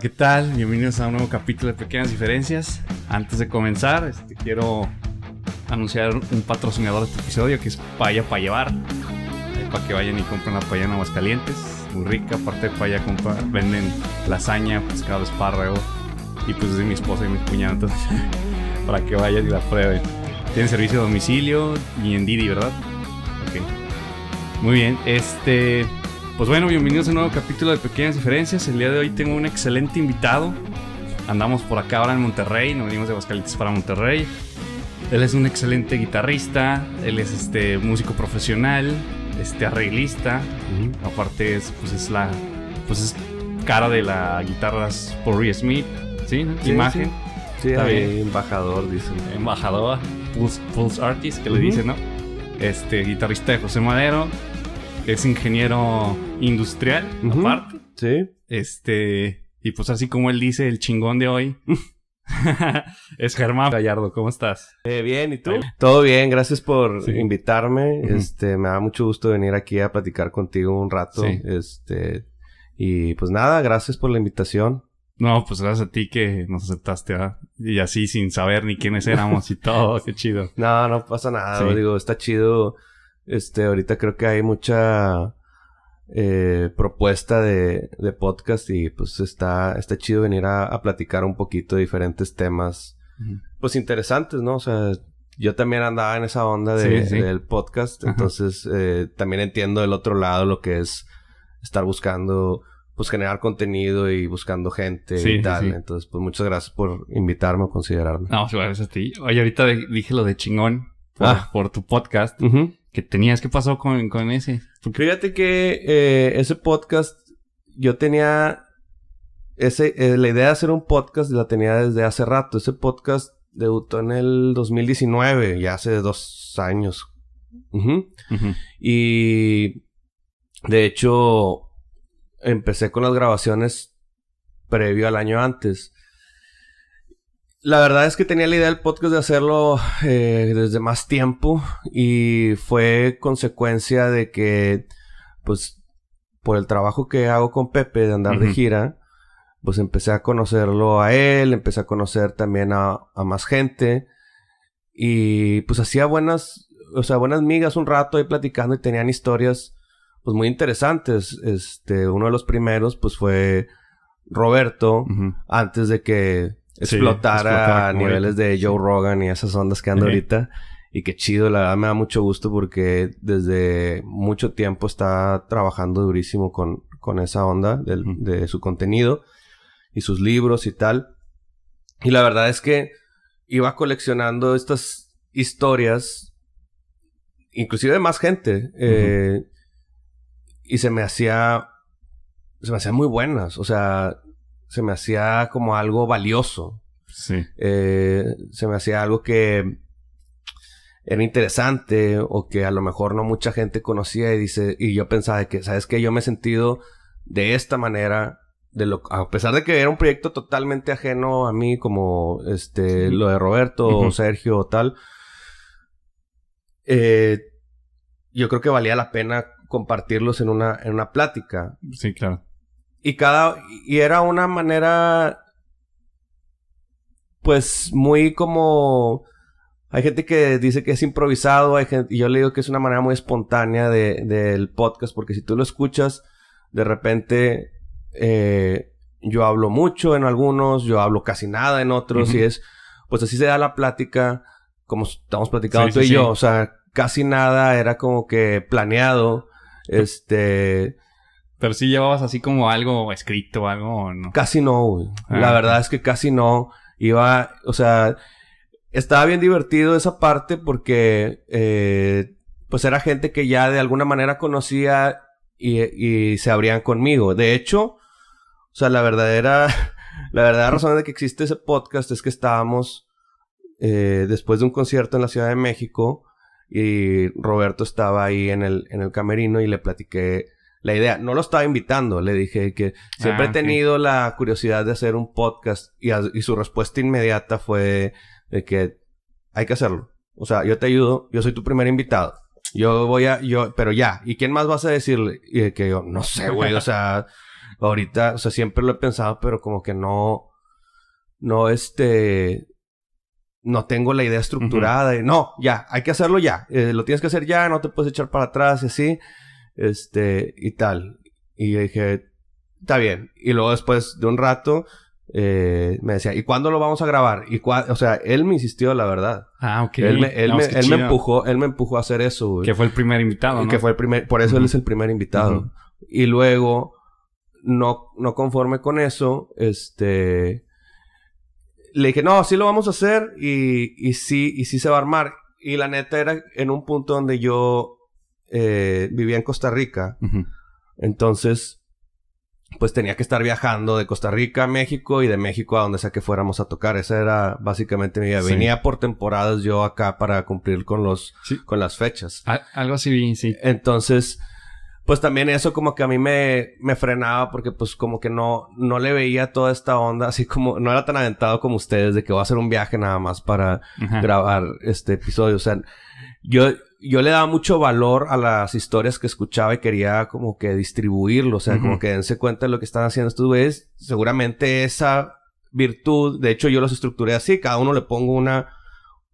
¿qué tal? Bienvenidos a un nuevo capítulo de Pequeñas Diferencias. Antes de comenzar, este, quiero anunciar un patrocinador de este episodio que es Paya para llevar. Para que vayan y compren la paya en Aguascalientes. Muy rica, aparte de paya venden lasaña, pescado, espárrago. Y pues es de mi esposa y mi cuñada, entonces para que vayan y la prueben. Tienen servicio de domicilio y en Didi, ¿verdad? Ok. Muy bien, este... Pues bueno, bienvenidos a un nuevo capítulo de Pequeñas Diferencias. El día de hoy tengo un excelente invitado. Andamos por acá ahora en Monterrey, nos venimos de Aguascalientes para Monterrey. Él es un excelente guitarrista, él es este músico profesional, este arreglista. Aparte es, pues es la pues es cara de la guitarra por Smith, ¿sí? Imagen. Sí, embajador, dicen. Embajador, Pulse, Artist, que le dicen, ¿no? Este, guitarrista de José Madero, es ingeniero industrial, aparte. Sí. Este, y pues así como él dice, el chingón de hoy es Germán Gallardo. ¿Cómo estás? Eh, bien, ¿y tú? Todo bien, gracias por invitarme. Este, me da mucho gusto venir aquí a platicar contigo un rato. Este, y pues nada, gracias por la invitación. No, pues gracias a ti que nos aceptaste, ¿ah? Y así sin saber ni quiénes éramos y todo, qué chido. No, no pasa nada, digo, está chido este, ahorita creo que hay mucha eh, propuesta de, de, podcast y pues está, está chido venir a, platicar un poquito de diferentes temas, pues interesantes, ¿no? O sea, yo también andaba en esa onda de, del podcast, entonces eh, también entiendo del otro lado lo que es estar buscando pues generar contenido y buscando gente y tal. Entonces, pues muchas gracias por invitarme o considerarme. No, pues, gracias a ti. Oye, ahorita dije lo de chingón por, ah. por tu podcast que tenías. ¿Qué pasó con, con ese? Fíjate que eh, ese podcast, yo tenía ese, eh, la idea de hacer un podcast la tenía desde hace rato. Ese podcast debutó en el 2019, ya hace dos años. Y de hecho, empecé con las grabaciones previo al año antes. La verdad es que tenía la idea del podcast de hacerlo eh, desde más tiempo y fue consecuencia de que, pues, por el trabajo que hago con Pepe de andar de gira, pues empecé a conocerlo a él, empecé a conocer también a, más gente y pues hacía buenas, o sea, buenas migas un rato ahí platicando y tenían historias pues muy interesantes. Este, uno de los primeros pues fue Roberto, antes de que explotara a niveles de Joe Rogan y esas ondas que ando ahorita. Y qué chido, la verdad me da mucho gusto porque desde mucho tiempo está trabajando durísimo con, con esa onda de su contenido y sus libros y tal. Y la verdad es que iba coleccionando estas historias, inclusive de más gente, eh, y se me hacía, se me hacían muy buenas. O sea, se me hacía como algo valioso. Sí. Eh, se me hacía algo que era interesante o que a lo mejor no mucha gente conocía y dice y yo pensaba que sabes que yo me he sentido de esta manera de lo a pesar de que era un proyecto totalmente ajeno a mí como este lo de Roberto o Sergio o tal eh, yo creo que valía la pena compartirlos en una en una plática. Sí claro y cada. Y era una manera. Pues muy como. Hay gente que dice que es improvisado, hay gente, y yo le digo que es una manera muy espontánea del podcast, porque si tú lo escuchas, de repente eh, yo hablo mucho en algunos, yo hablo casi nada en otros, y es, pues así se da la plática, como estamos platicando tú y yo, o sea, casi nada era como que planeado, este, pero sí llevabas así como algo escrito, algo, ¿no? Casi no, güey. Ah, la verdad es que casi no. Iba, o sea, estaba bien divertido esa parte porque, eh, pues era gente que ya de alguna manera conocía y, y se abrían conmigo. De hecho, o sea, la verdadera, la verdadera razón de que existe ese podcast es que estábamos eh, después de un concierto en la Ciudad de México y Roberto estaba ahí en el, en el camerino y le platiqué la idea. No lo estaba invitando, le dije que siempre he ah, tenido la curiosidad de hacer un podcast y, su respuesta inmediata fue de que hay que hacerlo. O sea, yo te ayudo, yo soy tu primer invitado. Yo voy a, yo, pero ya, ¿y quién más vas a decirle? Y que yo, no sé, güey, o sea, Ahorita, o sea, siempre lo he pensado, pero como que no, no, este, no tengo la idea estructurada. no, ya, hay que hacerlo ya. Eh, lo tienes que hacer ya, no te puedes echar para atrás y así. Este, y tal. Y dije, está bien. Y luego después de un rato, eh, me decía, ¿y cuándo lo vamos a grabar? Y o sea, él me insistió, la verdad. Ah, ok. Él me, él, me, él me empujó, él me empujó a hacer eso, güey. Que fue el primer invitado, ¿no? Que fue el primer, por eso él es el primer invitado. Y luego, no, no conforme con eso, este, le dije, no, sí lo vamos a hacer y, y sí, y sí se va a armar. Y la neta era en un punto donde yo eh, vivía en Costa Rica. Entonces, pues tenía que estar viajando de Costa Rica a México y de México a donde sea que fuéramos a tocar. Esa era básicamente mi vida. Venía por temporadas yo acá para cumplir con los con las fechas. algo así, sí. Entonces, pues también eso como que a mí me, me frenaba porque pues como que no, no le veía toda esta onda, así como no era tan aventado como ustedes de que voy a hacer un viaje nada más para grabar este episodio. O sea, yo, yo le daba mucho valor a las historias que escuchaba y quería como que distribuirlo, o sea, como que dense cuenta de lo que están haciendo estos güeyes. Seguramente esa virtud, de hecho yo los estructuré así, cada uno le pongo una,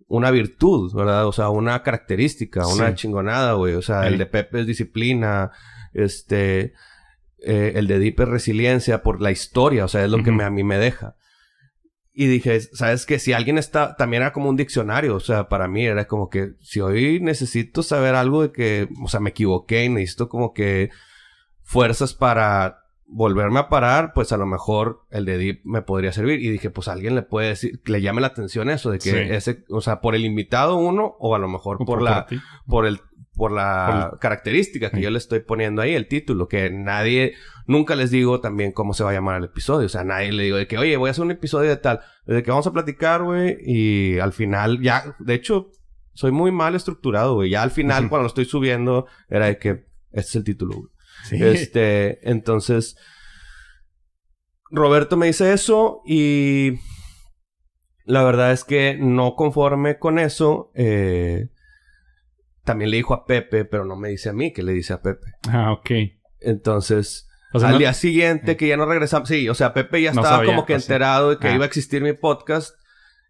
una virtud, ¿verdad? O sea, una característica, una chingonada, güey. O sea, el de Pepe es disciplina, este, eh, el de Deep es resiliencia por la historia, o sea, es lo que a mí me deja. Y dije, ¿sabes qué? Si alguien está, también era como un diccionario, o sea, para mí era como que si hoy necesito saber algo de que, o sea, me equivoqué y necesito como que fuerzas para volverme a parar, pues a lo mejor el de Deep me podría servir. Y dije, pues alguien le puede decir, le llame la atención eso, de que ese, o sea, por el invitado uno, o a lo mejor por, la, por, el, por la característica que yo le estoy poniendo ahí, el título, que nadie, nunca les digo también cómo se va a llamar el episodio. O sea, nadie le digo de que, oye, voy a hacer un episodio de tal, de que vamos a platicar, güey, y al final, ya, de hecho, soy muy mal estructurado, güey. Ya al final, cuando lo estoy subiendo, era de que, este es el título, güey. Este, entonces, Roberto me dice eso y la verdad es que no conforme con eso, eh, también le dijo a Pepe, pero no me dice a mí, que le dice a Pepe. Ah, ok. Entonces, al día siguiente eh. que ya no regresamos, sí, o sea, Pepe ya estaba como que enterado de que ah. iba a existir mi podcast.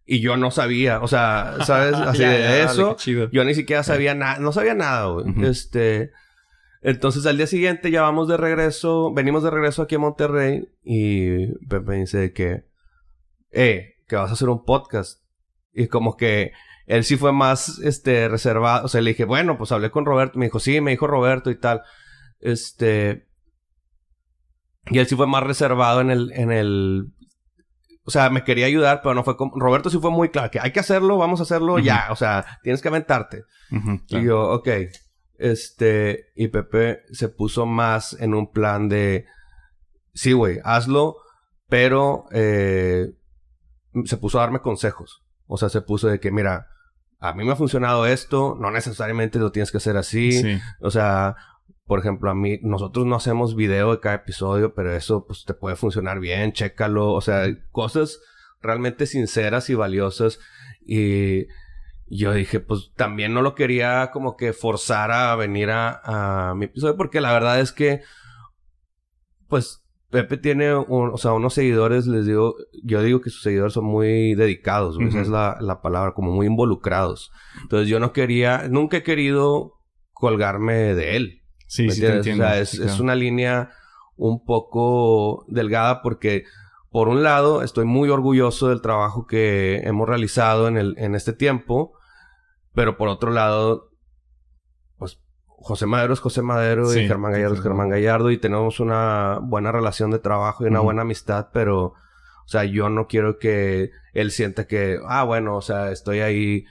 Y yo no sabía, o sea, ¿sabes? Así de eso. Yo ni siquiera sabía nada, no sabía nada, güey. Este, entonces al día siguiente ya vamos de regreso, venimos de regreso aquí a Monterrey y Pepe dice que, eh, que vas a hacer un podcast. Y como que él sí fue más, este, reservado. O sea, le dije, bueno, pues hablé con Roberto. Me dijo, sí, me dijo Roberto y tal. Este, y él sí fue más reservado en el, en el, o sea, me quería ayudar, pero no fue como... Roberto sí fue muy claro, que hay que hacerlo, vamos a hacerlo ya, o sea, tienes que aventarte. Y yo, ok. Este, y Pepe se puso más en un plan de, sí, güey, hazlo, pero eh, se puso a darme consejos. O sea, se puso de que, mira, a mí me ha funcionado esto, no necesariamente lo tienes que hacer así. O sea, por ejemplo, a mí, nosotros no hacemos video de cada episodio, pero eso pues te puede funcionar bien, chécalo. O sea, cosas realmente sinceras y valiosas. Y yo dije, pues también no lo quería como que forzar a venir a, mi episodio, porque la verdad es que, pues, Pepe tiene, o sea, unos seguidores, les digo, yo digo que sus seguidores son muy dedicados, esa es la, la, palabra, como muy involucrados. Entonces yo no quería, nunca he querido colgarme de él. Sí, sí, te entiendo. O sea, es, es una línea un poco delgada porque por un lado, estoy muy orgulloso del trabajo que hemos realizado en, el, en este tiempo, pero por otro lado, José Madero es José Madero y Germán Gallardo es Germán Gallardo y tenemos una buena relación de trabajo y una buena amistad, pero, o sea, yo no quiero que él sienta que, ah, bueno, o sea, estoy ahí.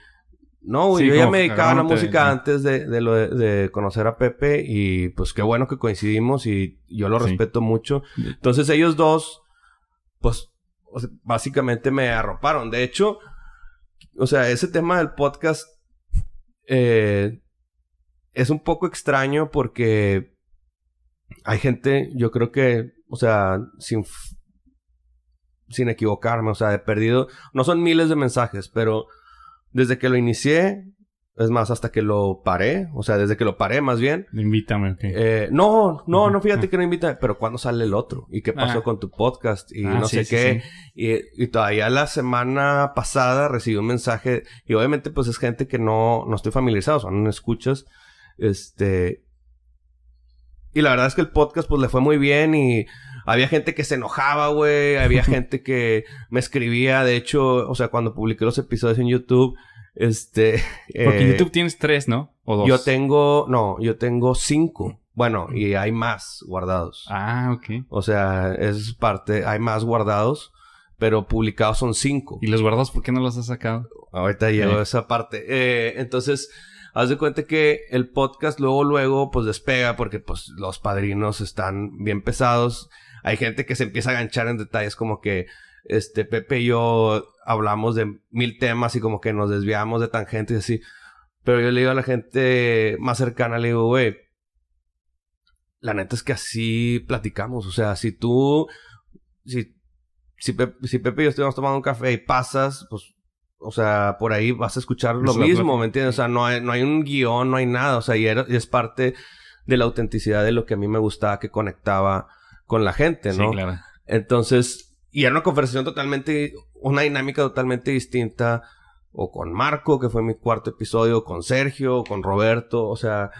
No, yo ya me dedicaba a la música antes de, de, lo de, conocer a Pepe y pues qué bueno que coincidimos y yo lo respeto mucho. Entonces ellos dos pues básicamente me arroparon. De hecho, o sea, ese tema del podcast eh, es un poco extraño porque hay gente, yo creo que, o sea, sin, sin equivocarme, o sea, he perdido, no son miles de mensajes, pero desde que lo inicié, Es más, hasta que lo paré, o sea, desde que lo paré más bien. Invítame, ok. Eh, no, no, no, fíjate que no invita, pero ¿cuándo sale el otro? ¿Y qué pasó Ah. con tu podcast? Y Ah, no sí, sé sí, qué. Y, y todavía la semana pasada recibí un mensaje, y obviamente pues es gente que no, no estoy familiarizado, son escuchas. Este. Y la verdad es que el podcast pues le fue muy bien y había gente que se enojaba, güey. Había gente que me escribía. De hecho, o sea, cuando publiqué los episodios en YouTube, este... Porque en eh, YouTube tienes tres, ¿no? O dos. Yo tengo... No, yo tengo cinco. Bueno, y hay más guardados. Ah, ok. O sea, es parte... Hay más guardados, pero publicados son cinco. ¿Y los guardados por qué no los has sacado? Ahorita llego a esa parte. Eh, entonces, haz de cuenta que el podcast luego, luego, pues despega porque pues los padrinos están bien pesados. Hay gente que se empieza a ganchar en detalles como que este Pepe y yo hablamos de mil temas y como que nos desviamos de tangentes y así. Pero yo le digo a la gente más cercana, le digo, güey, la neta es que así platicamos. O sea, si tú, si, si, Pepe, si Pepe y yo estuvimos tomando un café y pasas, pues, o sea, por ahí vas a escuchar lo Es mismo. ¿me entiendes? O sea, no hay, no hay un guion, no hay nada. O sea, y, era- y es parte de la autenticidad de lo que a mí me gustaba que conectaba con la gente, ¿no? Sí, claro. Entonces, y era una conversación totalmente, una dinámica totalmente distinta, o con Marco, que fue mi cuarto episodio, con Sergio, con Roberto, o sea,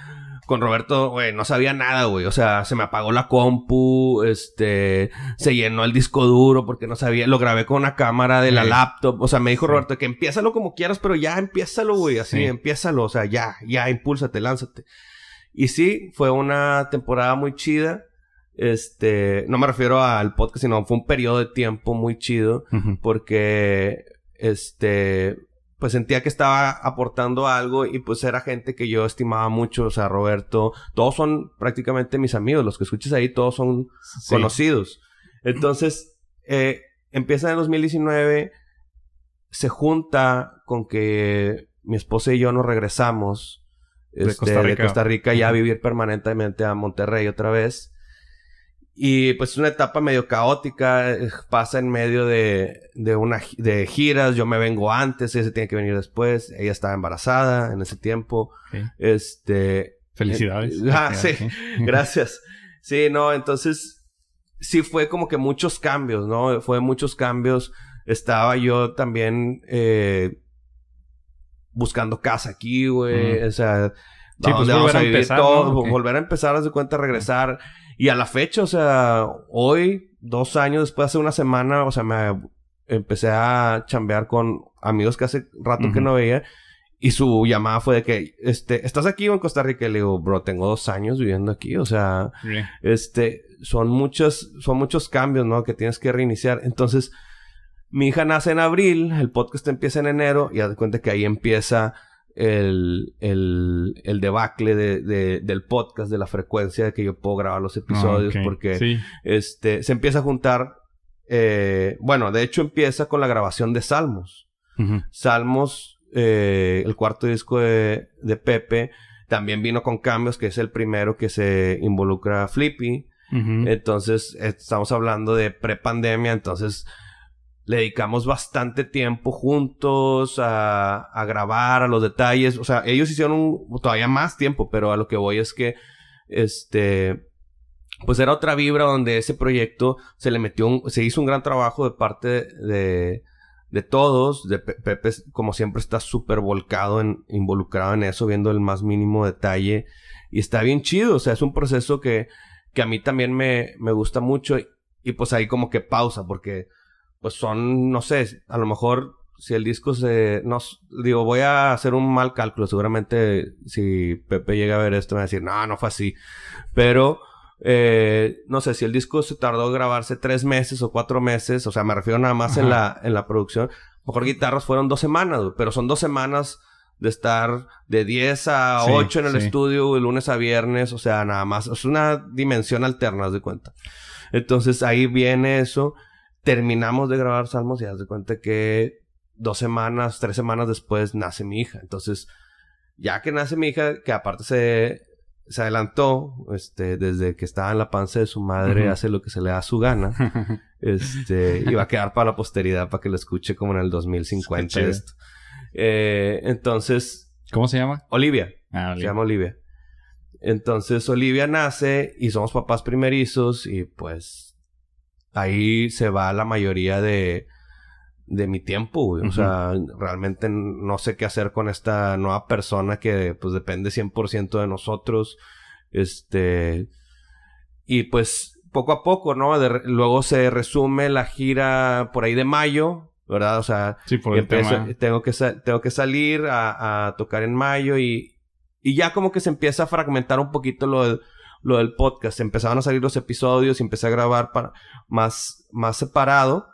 con Roberto, güey, no sabía nada, güey, o sea, se me apagó la compu, este, se llenó el disco duro porque no sabía, lo grabé con una cámara de la Sí. laptop, o sea, me dijo. Roberto que empiézalo como quieras, pero ya empiézalo, güey, así, Sí. empiézalo, o sea, ya, ya, impúlsate, lánzate. Y sí, fue una temporada muy chida. Este, no me refiero al podcast, sino fue un periodo de tiempo muy chido porque, este, pues sentía que estaba aportando algo y pues era gente que yo estimaba mucho, o sea, Roberto, todos son prácticamente mis amigos, los que escuches ahí, todos son Sí. conocidos. Entonces, eh, empieza en el 2019, se junta con que mi esposa y yo nos regresamos De este, Costa de Rica. Costa Rica ya a vivir permanentemente a Monterrey otra vez. Y pues es una etapa medio caótica, eh, pasa en medio de, de una de giras, yo me vengo antes, ella se tiene que venir después, ella estaba embarazada en ese tiempo. Este, Felicidades. Ah, sí. Gracias. Sí, no, entonces sí fue como que muchos cambios, ¿no? Fue muchos cambios. Estaba yo también eh, buscando casa aquí, güey. Mm. O sea, Sí, pues, ¿dónde vamos volver a empezar, todo? ¿no? Ok. Volver a empezar, haz de cuenta, regresar. Y a la fecha, o sea, hoy, dos años después, hace una semana, o sea, me empecé a chambear con amigos que hace rato que no veía. Y su llamada fue de que, este, ¿estás aquí o en Costa Rica? Y le digo, bro, tengo dos años viviendo aquí. O sea, este, son muchos, son muchos cambios, ¿no? Que tienes que reiniciar. Entonces, mi hija nace en abril, el podcast empieza en enero, y haz de cuenta que ahí empieza el, el, el debacle de, de- del podcast, de la frecuencia de que yo puedo grabar los episodios, Ah, porque Sí. este, se empieza a juntar, eh, bueno, de hecho empieza con la grabación de Salmos. Salmos, eh, el cuarto disco de, de Pepe, también vino con cambios, que es el primero que se involucra a Flippy. Entonces, estamos hablando de prepandemia, entonces le dedicamos bastante tiempo juntos a, a grabar, a los detalles. O sea, ellos hicieron todavía más tiempo, pero a lo que voy es que, este, pues era otra vibra donde ese proyecto se le metió, se hizo un gran trabajo de parte de, de todos. De Pe- Pepe, como siempre, está súper volcado, en, involucrado en eso, viendo el más mínimo detalle. Y está bien chido, o sea, es un proceso que, que a mí también me, me gusta mucho. Y, y pues ahí como que pausa, porque pues son, no sé, a lo mejor si el disco se... No, digo, voy a hacer un mal cálculo. Seguramente si Pepe llega a ver esto me va a decir, no, no fue así. Pero, eh, no sé, si el disco se tardó en grabarse tres meses o cuatro meses, o sea, me refiero nada más en la, en la producción. A lo mejor guitarras fueron dos semanas, pero son dos semanas de estar de 10 a Sí, 8 en el sí. estudio, de lunes a viernes, o sea, nada más. Es una dimensión alterna, haz de cuenta. Entonces ahí viene eso. Terminamos de grabar Salmos y haz de cuenta que dos semanas, tres semanas después nace mi hija. Entonces, ya que nace mi hija, que aparte se, se adelantó, este, desde que estaba en la panza de su madre, hace lo que se le da su gana. Este, y va a quedar para la posteridad para que lo escuche como en el 2050 Qué chido. esto. Eh, entonces, ¿Cómo se llama? Olivia. Ah, Se Olivia. llama Olivia. Entonces Olivia nace y somos papás primerizos y pues ahí se va la mayoría de, de mi tiempo, güey. O sea, realmente no sé qué hacer con esta nueva persona que pues depende 100% de nosotros. Este... Y pues poco a poco, ¿no? De luego se resume la gira por ahí de mayo, ¿verdad? O sea, Sí, por el tema. tengo, que tengo que salir a, a tocar en mayo y, y ya como que se empieza a fragmentar un poquito lo lo del podcast. Empezaron a salir los episodios y empecé a grabar para, más, más separado.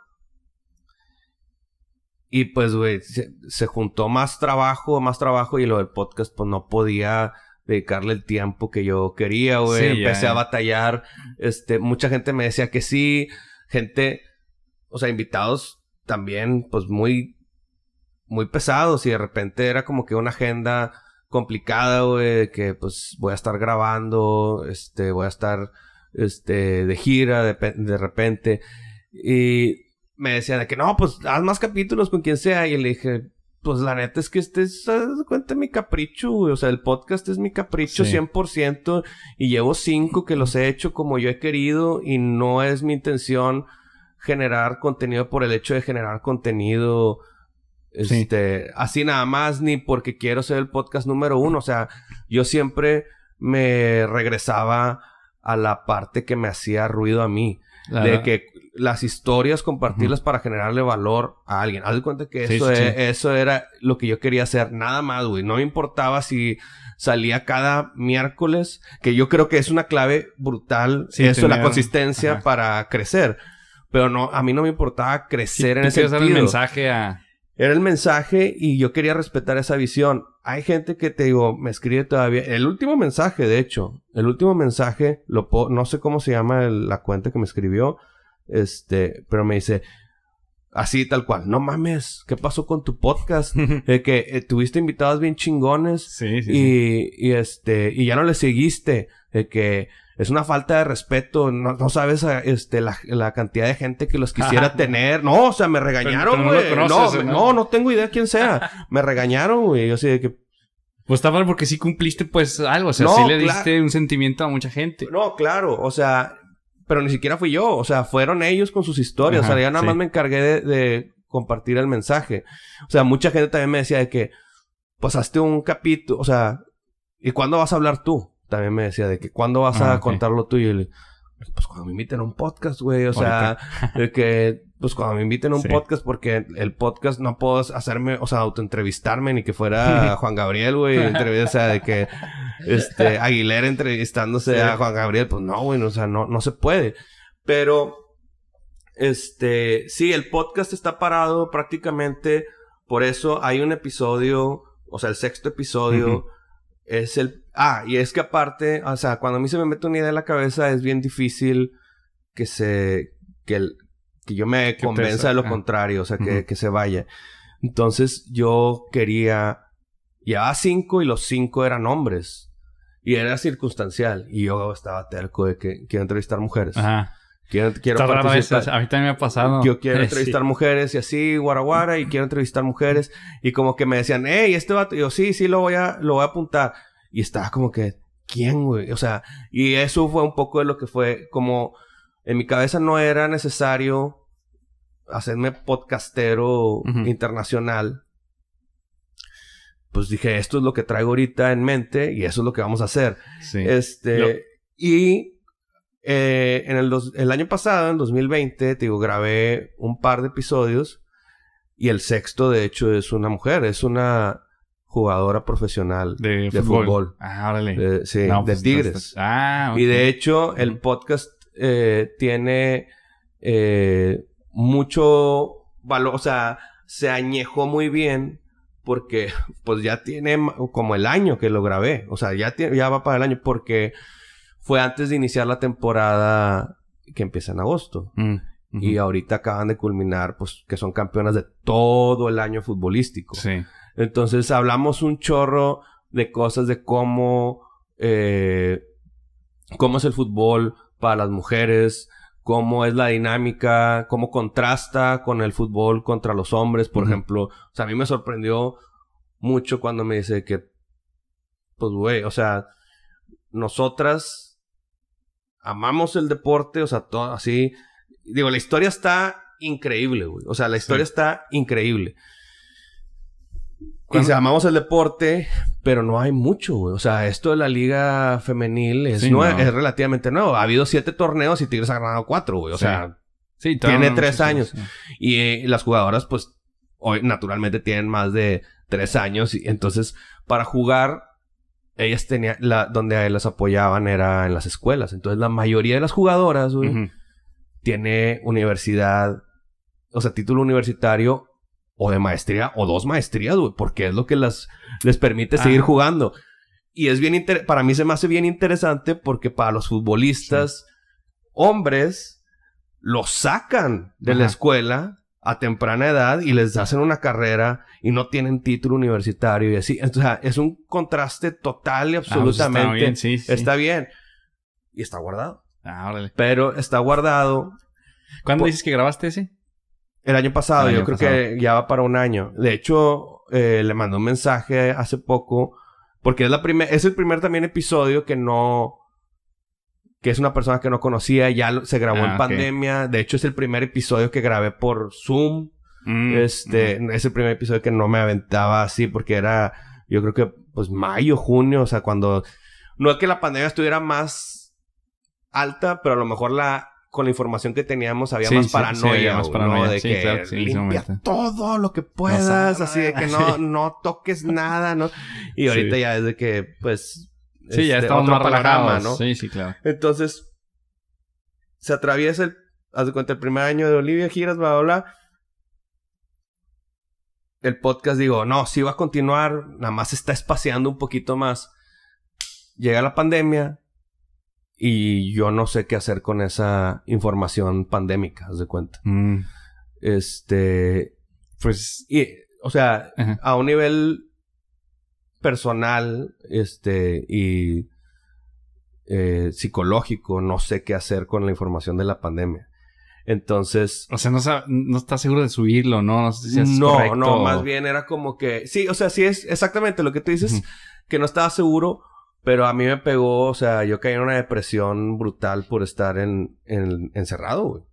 Y pues, güey, se, se juntó más trabajo, más trabajo y lo del podcast pues no podía dedicarle el tiempo que yo quería, güey. Sí, Empecé ya. a batallar. Este, mucha gente me decía que sí. Gente, o sea, invitados también, pues muy, muy pesados. Y de repente era como que una agenda complicada, güey. Que pues voy a estar grabando, este, voy a estar, este, de gira de, de repente. Y me decían de que no, pues haz más capítulos con quien sea. Y le dije, pues la neta es que este es, de cuenta, mi capricho, güey. O sea, el podcast es mi capricho Sí. 100%. Y llevo cinco que los he hecho como yo he querido. Y no es mi intención generar contenido por el hecho de generar contenido. Sí. Este, así nada más, ni porque quiero ser el podcast número uno. O sea, yo siempre me regresaba a la parte que me hacía ruido a mí de que las historias compartirlas para generarle valor a alguien. Haz de cuenta que Sí, eso, sí, e- eso era lo que yo quería hacer. Nada más, güey. No me importaba si salía cada miércoles, que yo creo que es una clave brutal. Sí, eso, la consistencia ajá. para crecer. Pero no, a mí no me importaba crecer en ese dar el sentido. mensaje a... Era el mensaje y yo quería respetar esa visión. Hay gente que te digo, me escribe todavía. El último mensaje, de hecho, el último mensaje, lo no sé cómo se llama el- la cuenta que me escribió, este, pero me dice, así tal cual, no mames, ¿qué pasó con tu podcast? Eh, que eh, tuviste invitados bien chingones Sí, sí, sí. y, y este, y ya no le seguiste, que es una falta de respeto, no, no sabes a- este, la, la cantidad de gente que los quisiera tener. No, o sea, me regañaron, güey. No, ¿no? no, no tengo idea quién sea. me regañaron, güey. Yo así de que, Pues está mal porque sí cumpliste pues algo. O sea, sí le diste un sentimiento a mucha gente. no, claro, o sea, pero ni siquiera fui yo, o sea, fueron ellos con sus historias, Ajá, o sea, ya nada sí. más me encargué de, de compartir el mensaje. O sea, mucha gente también me decía de que, pues hazte un capítulo, o sea, ¿y cuándo vas a hablar tú? También me decía de que, ¿cuándo vas Ah, a ok. contar lo tuyo? Y le- pues cuando me inviten a un podcast, güey, o sea, de que, pues cuando me inviten a un Sí. podcast, porque el podcast no puedo hacerme, o sea, autoentrevistarme, ni que fuera Juan Gabriel, güey, o sea, de que, este, Aguilera entrevistándose Sí. a Juan Gabriel, pues no, güey, o sea, no, no se puede. Pero, este, sí, el podcast está parado prácticamente, por eso hay un episodio, o sea, el sexto episodio es el... Ah, y es que aparte, o sea, cuando a mí se me mete una idea en la cabeza es bien difícil que se... que, el- que yo me convenza de lo ah. contrario, o sea, que, que se vaya. Entonces yo quería... Llevaba cinco y los cinco eran hombres. Y era circunstancial. Y yo estaba terco de que quiero entrevistar mujeres. Ajá. Quiero, quiero raro participar. A mí también me ha pasado. Yo quiero Sí. entrevistar mujeres y así, guaraguara, y quiero entrevistar mujeres. Y como que me decían, hey, este vato. Y yo, sí, sí, lo voy a, lo voy a apuntar. Y estaba como que, ¿quién, güey? O sea, y eso fue un poco de lo que fue como, en mi cabeza no era necesario hacerme podcastero internacional. Pues dije, esto es lo que traigo ahorita en mente y eso es lo que vamos a hacer. Sí. Este, Lo- y eh, en el, dos- el año pasado, en 2020, te digo, grabé un par de episodios y el sexto, de hecho, es una mujer, es una jugadora profesional de, de fútbol. fútbol. Ah, órale. de, sí, No, de pues, Tigres. entonces- Ah, Y de hecho, el podcast eh, tiene eh, mucho valor, o sea, se añejó muy bien porque pues ya tiene como el año que lo grabé, o sea, ya, tiene- ya va para el año porque fue antes de iniciar la temporada que empieza en agosto. Mm. Y ahorita acaban de culminar, pues, que son campeonas de todo el año futbolístico. Sí. Entonces hablamos un chorro de cosas de cómo, eh, cómo es el fútbol para las mujeres, cómo es la dinámica, cómo contrasta con el fútbol contra los hombres, por ejemplo. O sea, a mí me sorprendió mucho cuando me dice que, pues, güey, o sea, nosotras amamos el deporte, o sea, todo así. Digo, la historia está increíble, güey. O sea, la historia está increíble. Y amamos el deporte, pero no hay mucho, güey. O sea, esto de la liga femenil es, es relativamente nuevo. Ha habido siete torneos y Tigres ha ganado cuatro, güey. O sea, tiene tres años. Y eh, las jugadoras, pues, hoy naturalmente tienen más de tres años. Y entonces, para jugar, ellas tenían, la, donde las apoyaban era en las escuelas. Entonces, la mayoría de las jugadoras, güey, tiene universidad, o sea, título universitario o de maestría o dos maestrías, güey, porque es lo que las, les permite seguir jugando. Y es bien para mí se me hace bien interesante porque para los futbolistas hombres los sacan de la escuela a temprana edad y les hacen una carrera y no tienen título universitario y así. Sea, es un contraste total y ah, pues absolutamente. está, bien, sí, sí. está bien. Y está guardado. Ah, Pero está guardado. ¿Cuándo dices que grabaste ese? El año pasado, yo creo que ya va para un año. De hecho, eh, le mandó un mensaje hace poco, porque es la primer, es el primer también episodio que no, que es una persona que no conocía, ya se grabó en ah, pandemia. De hecho, es el primer episodio que grabé por Zoom. Mm, este, mm. es el primer episodio que no me aventaba así, porque era, yo creo que, pues mayo, junio, o sea, cuando, no es que la pandemia estuviera más alta, pero a lo mejor la con la información que teníamos había más paranoia, más paranoia. De que limpia todo lo que puedas, así de que no, no toques nada, ¿no? Y ahorita ya es de que, pues... Sí, ya este, estamos más relajados. ¿no? Sí, sí, claro. Entonces, se atraviesa el... Haz de cuenta, el primer año de Olivia Giras, bla, bla, bla. El podcast, digo, no, sí va a continuar, nada más se está espaciando un poquito más. Llega la pandemia, y yo no sé qué hacer con esa información pandémica, haz de cuenta. Mm. Este. Pues. Y, o sea, a un nivel personal, este, y eh, psicológico, no sé qué hacer con la información de la pandemia. Entonces. O sea, no, no está seguro de subirlo, ¿no? No sé si es No, no, más bien era como que. Sí, o sea, sí es exactamente lo que tú dices, que no estaba seguro pero a mí me pegó, o sea, yo caí en una depresión brutal por estar en, en encerrado, güey.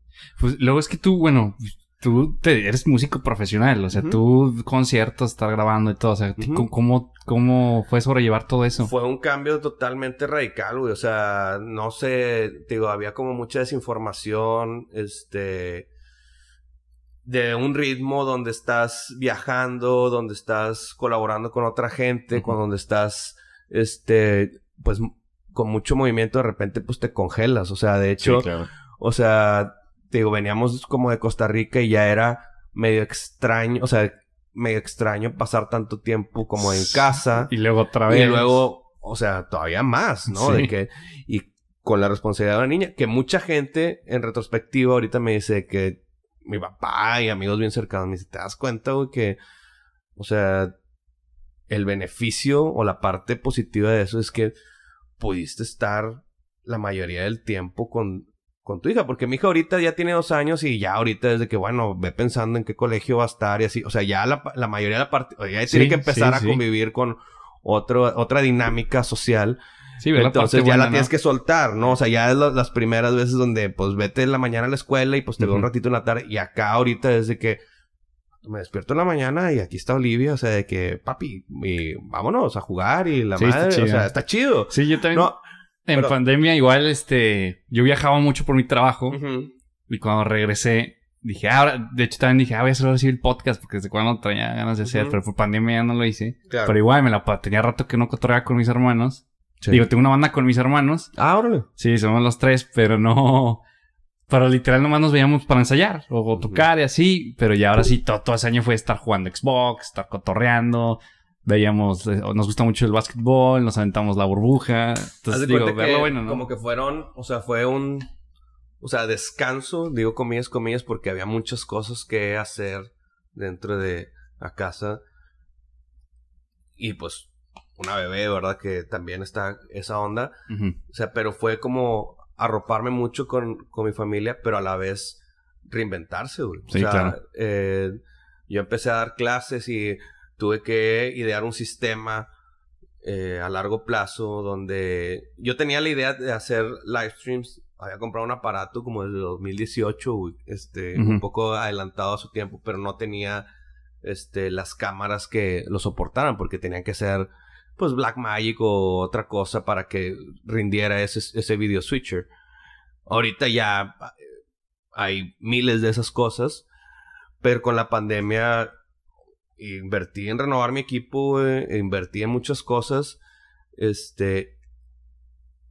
Pues luego es que tú, bueno, tú te, eres músico profesional, o sea, tú conciertos, estar grabando y todo, o sea, ¿cómo, ¿cómo fue sobrellevar todo eso? Fue un cambio totalmente radical, güey, o sea, no sé, digo, había como mucha desinformación, este, de un ritmo donde estás viajando, donde estás colaborando con otra gente, con donde estás este, pues con mucho movimiento de repente pues te congelas. O sea, de hecho, o sea, te digo, veníamos como de Costa Rica y ya era medio extraño, o sea, medio extraño pasar tanto tiempo como en casa. Y luego otra vez. Y luego, o sea, todavía más, ¿no? De que, y con la responsabilidad de la niña, que mucha gente en retrospectiva ahorita me dice que mi papá y amigos bien cercanos me dicen, ¿te das cuenta, güey, que, o sea, el beneficio o la parte positiva de eso es que pudiste estar la mayoría del tiempo con, con tu hija. Porque mi hija ahorita ya tiene dos años y ya ahorita desde que, bueno, ve pensando en qué colegio va a estar y así. O sea, ya la, la mayoría de la parte... Ya tiene que empezar a convivir con otro, otra dinámica social. Sí, Entonces ya la tienes que soltar, ¿no? O sea, ya es las primeras veces donde, pues, vete en la mañana a la escuela y pues te veo un ratito en la tarde. Y acá ahorita desde que me despierto en la mañana y aquí está Olivia, o sea, de que, papi, vámonos a jugar y la madre, o sea, está chido. Sí, yo también. en pandemia igual, este, yo viajaba mucho por mi trabajo y cuando regresé, dije, ahora, de hecho también dije, ah, voy a hacerlo así el podcast porque desde cuando tenía ganas de hacer, pero por pandemia ya no lo hice. Pero igual me la tenía rato que no cotorreaba con mis hermanos. Digo, tengo una banda con mis hermanos. Ah, órale. Sí, somos los tres, pero no, pero literal nomás nos veíamos para ensayar o, tocar y así. Pero ya ahora sí, todo, ese año fue estar jugando Xbox, estar cotorreando. Veíamos, eh, nos gusta mucho el básquetbol, nos aventamos la burbuja. Entonces, digo, verlo bueno, ¿no? Como que fueron, o sea, fue un, o sea, descanso, digo comillas, comillas, porque había muchas cosas que hacer dentro de la casa. Y pues, una bebé, ¿verdad? Que también está esa onda. O sea, pero fue como arroparme mucho con, con mi familia, pero a la vez reinventarse, güey. Sí, o sea, claro. eh, yo empecé a dar clases y tuve que idear un sistema eh, a largo plazo donde yo tenía la idea de hacer live streams. Había comprado un aparato como desde 2018, este, un poco adelantado a su tiempo, pero no tenía este, las cámaras que lo soportaran porque tenían que ser pues Blackmagic o otra cosa para que rindiera ese, ese video switcher. Ahorita ya hay miles de esas cosas, pero con la pandemia invertí en renovar mi equipo, invertí en muchas cosas, este,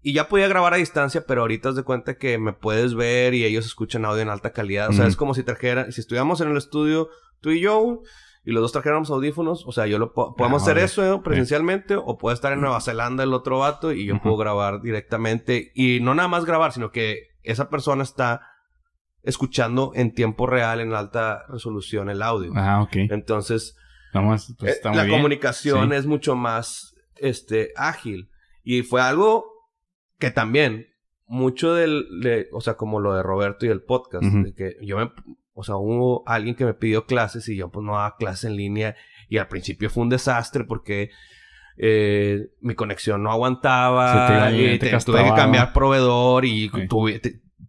y ya podía grabar a distancia, pero ahorita te de cuenta que me puedes ver y ellos escuchan audio en alta calidad. O sea, es como si trajera, si estuviéramos en el estudio, tú y yo, y los dos trajéramos audífonos, o sea, yo lo podemos hacer eso ¿eh? presencialmente, o puede estar en Nueva Zelanda el otro vato y yo puedo grabar directamente. Y no nada más grabar, sino que esa persona está escuchando en tiempo real, en alta resolución, el audio. Ah, ok. Entonces, Vamos, pues, eh, la comunicación es mucho más este, ágil. Y fue algo que también, mucho del, de, o sea, como lo de Roberto y el podcast, de que yo me, o sea, hubo alguien que me pidió clases y yo pues no daba clases en línea y al principio fue un desastre porque eh, mi conexión no aguantaba y tuve que cambiar proveedor y tuve,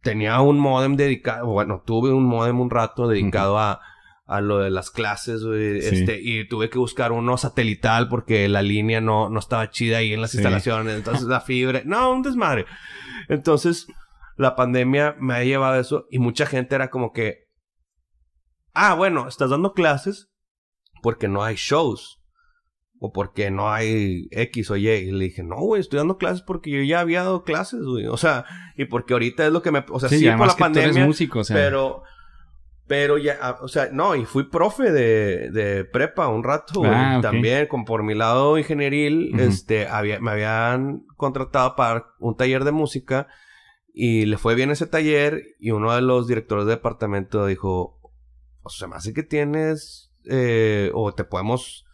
tenía un modem dedicado, bueno, tuve un modem un rato dedicado a, a lo de las clases, este, y tuve que buscar uno satelital porque la línea no, no estaba chida ahí en las instalaciones, entonces la fibra, no, un desmadre. Entonces, la pandemia me ha llevado a eso y mucha gente era como que, ah, bueno, estás dando clases porque no hay shows o porque no hay X o Y. Y le dije, no, güey, estoy dando clases porque yo ya había dado clases, güey. O sea, y porque ahorita es lo que me... O sea, sí, por la pandemia, músico, o sea. pero... Pero ya, ah, o sea, no, y fui profe de, de prepa un rato, ah, también, con por mi lado ingenieril, este, había, me habían contratado para un taller de música y le fue bien ese taller y uno de los directores de departamento dijo, o sea, me hace que tienes, eh, o te podemos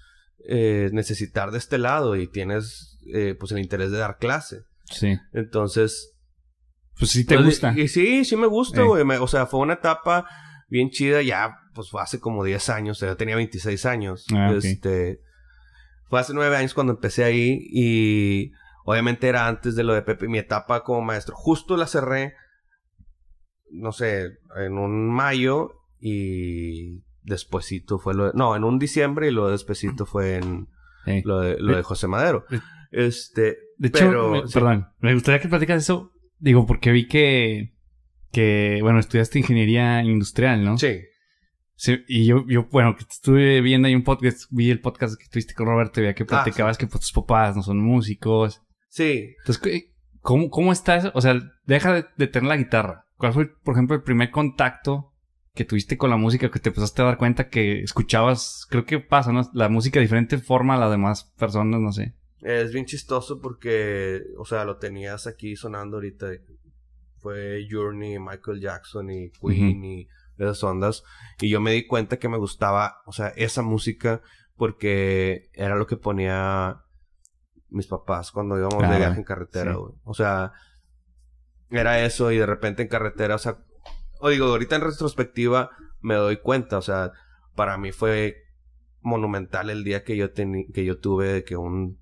eh, necesitar de este lado y tienes eh, pues el interés de dar clase. Sí. Entonces... Pues sí te pues, gusta. Y, sí, sí me gusta, güey. O sea, fue una etapa bien chida. Ya, pues fue hace como 10 años. O sea, yo tenía 26 años. Ah, este... Fue hace 9 años cuando empecé ahí y... Obviamente era antes de lo de Pepe. Mi etapa como maestro. Justo la cerré, no sé, en un mayo y despuesito fue lo de... No, en un diciembre y lo despuesito fue en lo, de, lo de José Madero. Este... De hecho, perdón, me gustaría que platicas eso. Digo, porque vi que... Que, bueno, estudiaste ingeniería industrial, ¿no? Sí. Sí, y yo, yo, bueno, que estuve viendo ahí un podcast, vi el podcast que tuviste con Roberto, veía que ah, platicabas que pues, tus papás no son músicos. Sí. Entonces, ¿cómo, cómo estás? O sea, deja de, de, tener la guitarra. ¿Cuál fue, por ejemplo, el primer contacto que tuviste con la música, que te empezaste a dar cuenta que escuchabas, creo que pasa, ¿no? La música de diferente forma a las demás personas, no sé. Es bien chistoso porque, o sea, lo tenías aquí sonando ahorita. Fue Journey, Michael Jackson y Queen y esas ondas. Y yo me di cuenta que me gustaba, o sea, esa música porque era lo que ponía mis papás cuando íbamos de viaje en carretera, güey. O sea, era eso y de repente en carretera, o sea, o digo, ahorita en retrospectiva me doy cuenta, o sea, para mí fue monumental el día que yo que yo tuve de que un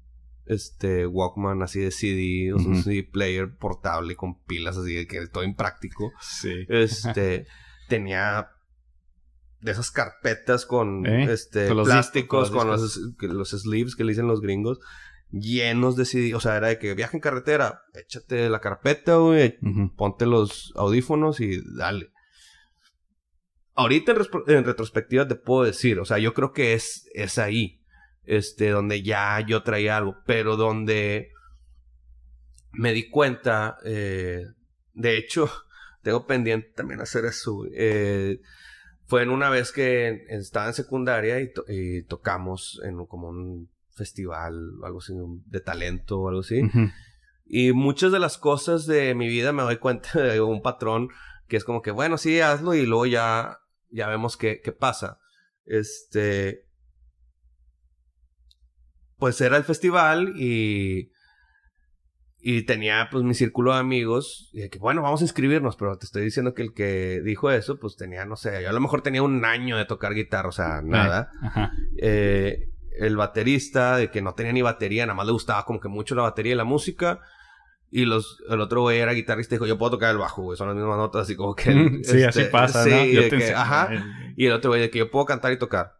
este Walkman así de CD, un CD player portable con pilas así de que todo impráctico. Sí. Este tenía de esas carpetas con ¿Eh? este plásticos con los, los sleeves que le dicen los gringos llenos de CD, o sea, era de que viaja en carretera, échate la carpeta, güey, ponte los audífonos y dale ahorita en, retrospectiva te puedo decir, o sea, yo creo que es, es ahí, este, donde ya yo traía algo, pero donde me di cuenta, eh, de hecho, tengo pendiente también hacer eso, eh, fue en una vez que estaba en secundaria y, tocamos en como un festival o algo así, de talento o algo así. Y muchas de las cosas de mi vida me doy cuenta de un patrón que es como que, bueno, sí, hazlo y luego ya ya vemos qué, qué pasa. Este. Pues era el festival y. Y tenía pues mi círculo de amigos. Y de que bueno, vamos a inscribirnos. Pero te estoy diciendo que el que dijo eso, pues tenía, no sé, yo a lo mejor tenía un año de tocar guitarra, o sea, nada. Ajá. Eh, el baterista, de que no tenía ni batería, nada más le gustaba como que mucho la batería y la música. Y los, el otro güey era guitarrista y dijo, yo puedo tocar el bajo, güey. Son las mismas notas, así como que... sí, así este, pasa, sí, ¿no? Yo te que, ajá. Y el otro güey de que yo puedo cantar y tocar.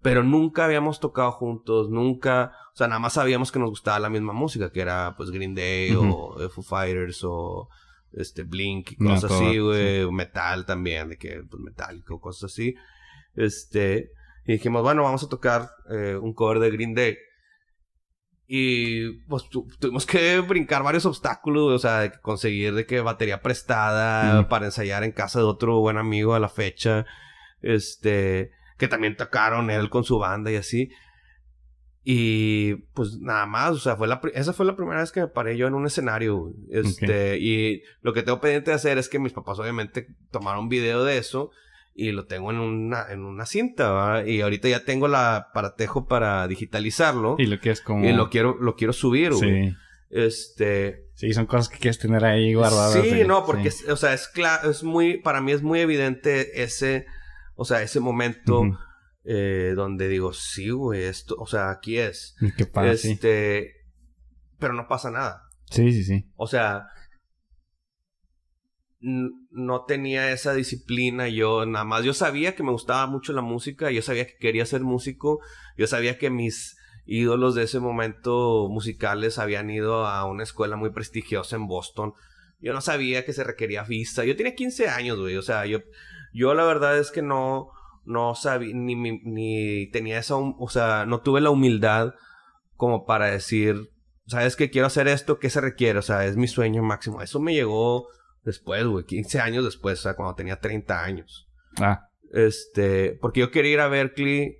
Pero nunca habíamos tocado juntos, nunca... O sea, nada más sabíamos que nos gustaba la misma música, que era pues Green Day o eh, Foo Fighters o este Blink y No, cosas todo, así, güey. o Metal también, de que pues metálico, cosas así. Este... Y dijimos, bueno, vamos a tocar eh, un cover de Green Day. Y pues tu- tuvimos que brincar varios obstáculos, o sea, conseguir de que batería prestada Mm. para ensayar en casa de otro buen amigo a la fecha. Este, que también tocaron él con su banda y así. Y pues nada más, o sea, fue la, esa fue la primera vez que me paré yo en un escenario. Este, y lo que tengo pendiente de hacer es que mis papás obviamente tomaron video de eso y lo tengo en una, en una cinta, ¿va? Y ahorita ya tengo la paratejo para digitalizarlo. Y lo que es como... Y lo quiero, lo quiero subir, güey. Sí. Este. Sí, son cosas que quieres tener ahí guardadas. Sí, de- no, porque, sí. es- o sea, es es muy, para mí es muy evidente ese, o sea, ese momento eh, donde digo, sí, güey, esto, o sea, aquí es. Qué sí. este. Pero no pasa nada. Sí, sí, sí. O sea, no tenía esa disciplina. Yo nada más, yo sabía que me gustaba mucho la música, yo sabía que quería ser músico, yo sabía que mis ídolos de ese momento musicales habían ido a una escuela muy prestigiosa en Boston. Yo no sabía que se requería vista. Yo tenía 15 años, güey. O sea, yo, yo la verdad es que no, no sabía, ni, mi- ni tenía esa, o sea, no tuve la humildad como para decir, ¿sabes que quiero hacer esto? ¿Qué se requiere? O sea, es mi sueño máximo. Eso me llegó después, güey, 15 años después, o sea, cuando tenía 30 años. Ah, Este, porque yo quería ir a Berkeley,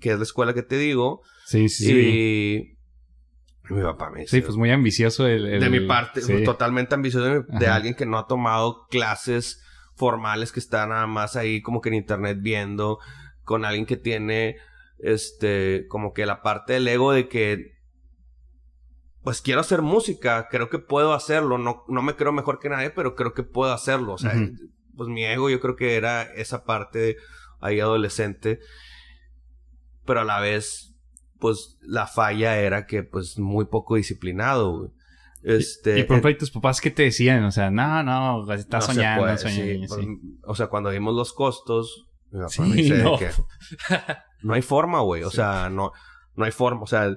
que es la escuela que te digo, sí, sí, sí. y mi papá me dice, Sí, pues muy ambicioso el... el- de mi parte, sí. totalmente ambicioso de, mi- de alguien que no ha tomado clases formales, que está nada más ahí como que en internet viendo, con alguien que tiene, este, como que la parte del ego de que, pues quiero hacer música, creo que puedo hacerlo, no, no me creo mejor que nadie, pero creo que puedo hacerlo, o sea, pues mi ego yo creo que era esa parte ahí adolescente, pero a la vez, pues la falla era que, pues, muy poco disciplinado, güey. Este, Y por ejemplo, ¿y tus papás qué te decían? O sea, no, no, estás no soñando, puede, soñando, sí. sí. O sea, cuando vimos los costos, mi papá Sí, me dice de no. que no hay forma, güey. O sea, no, no hay forma. O sea,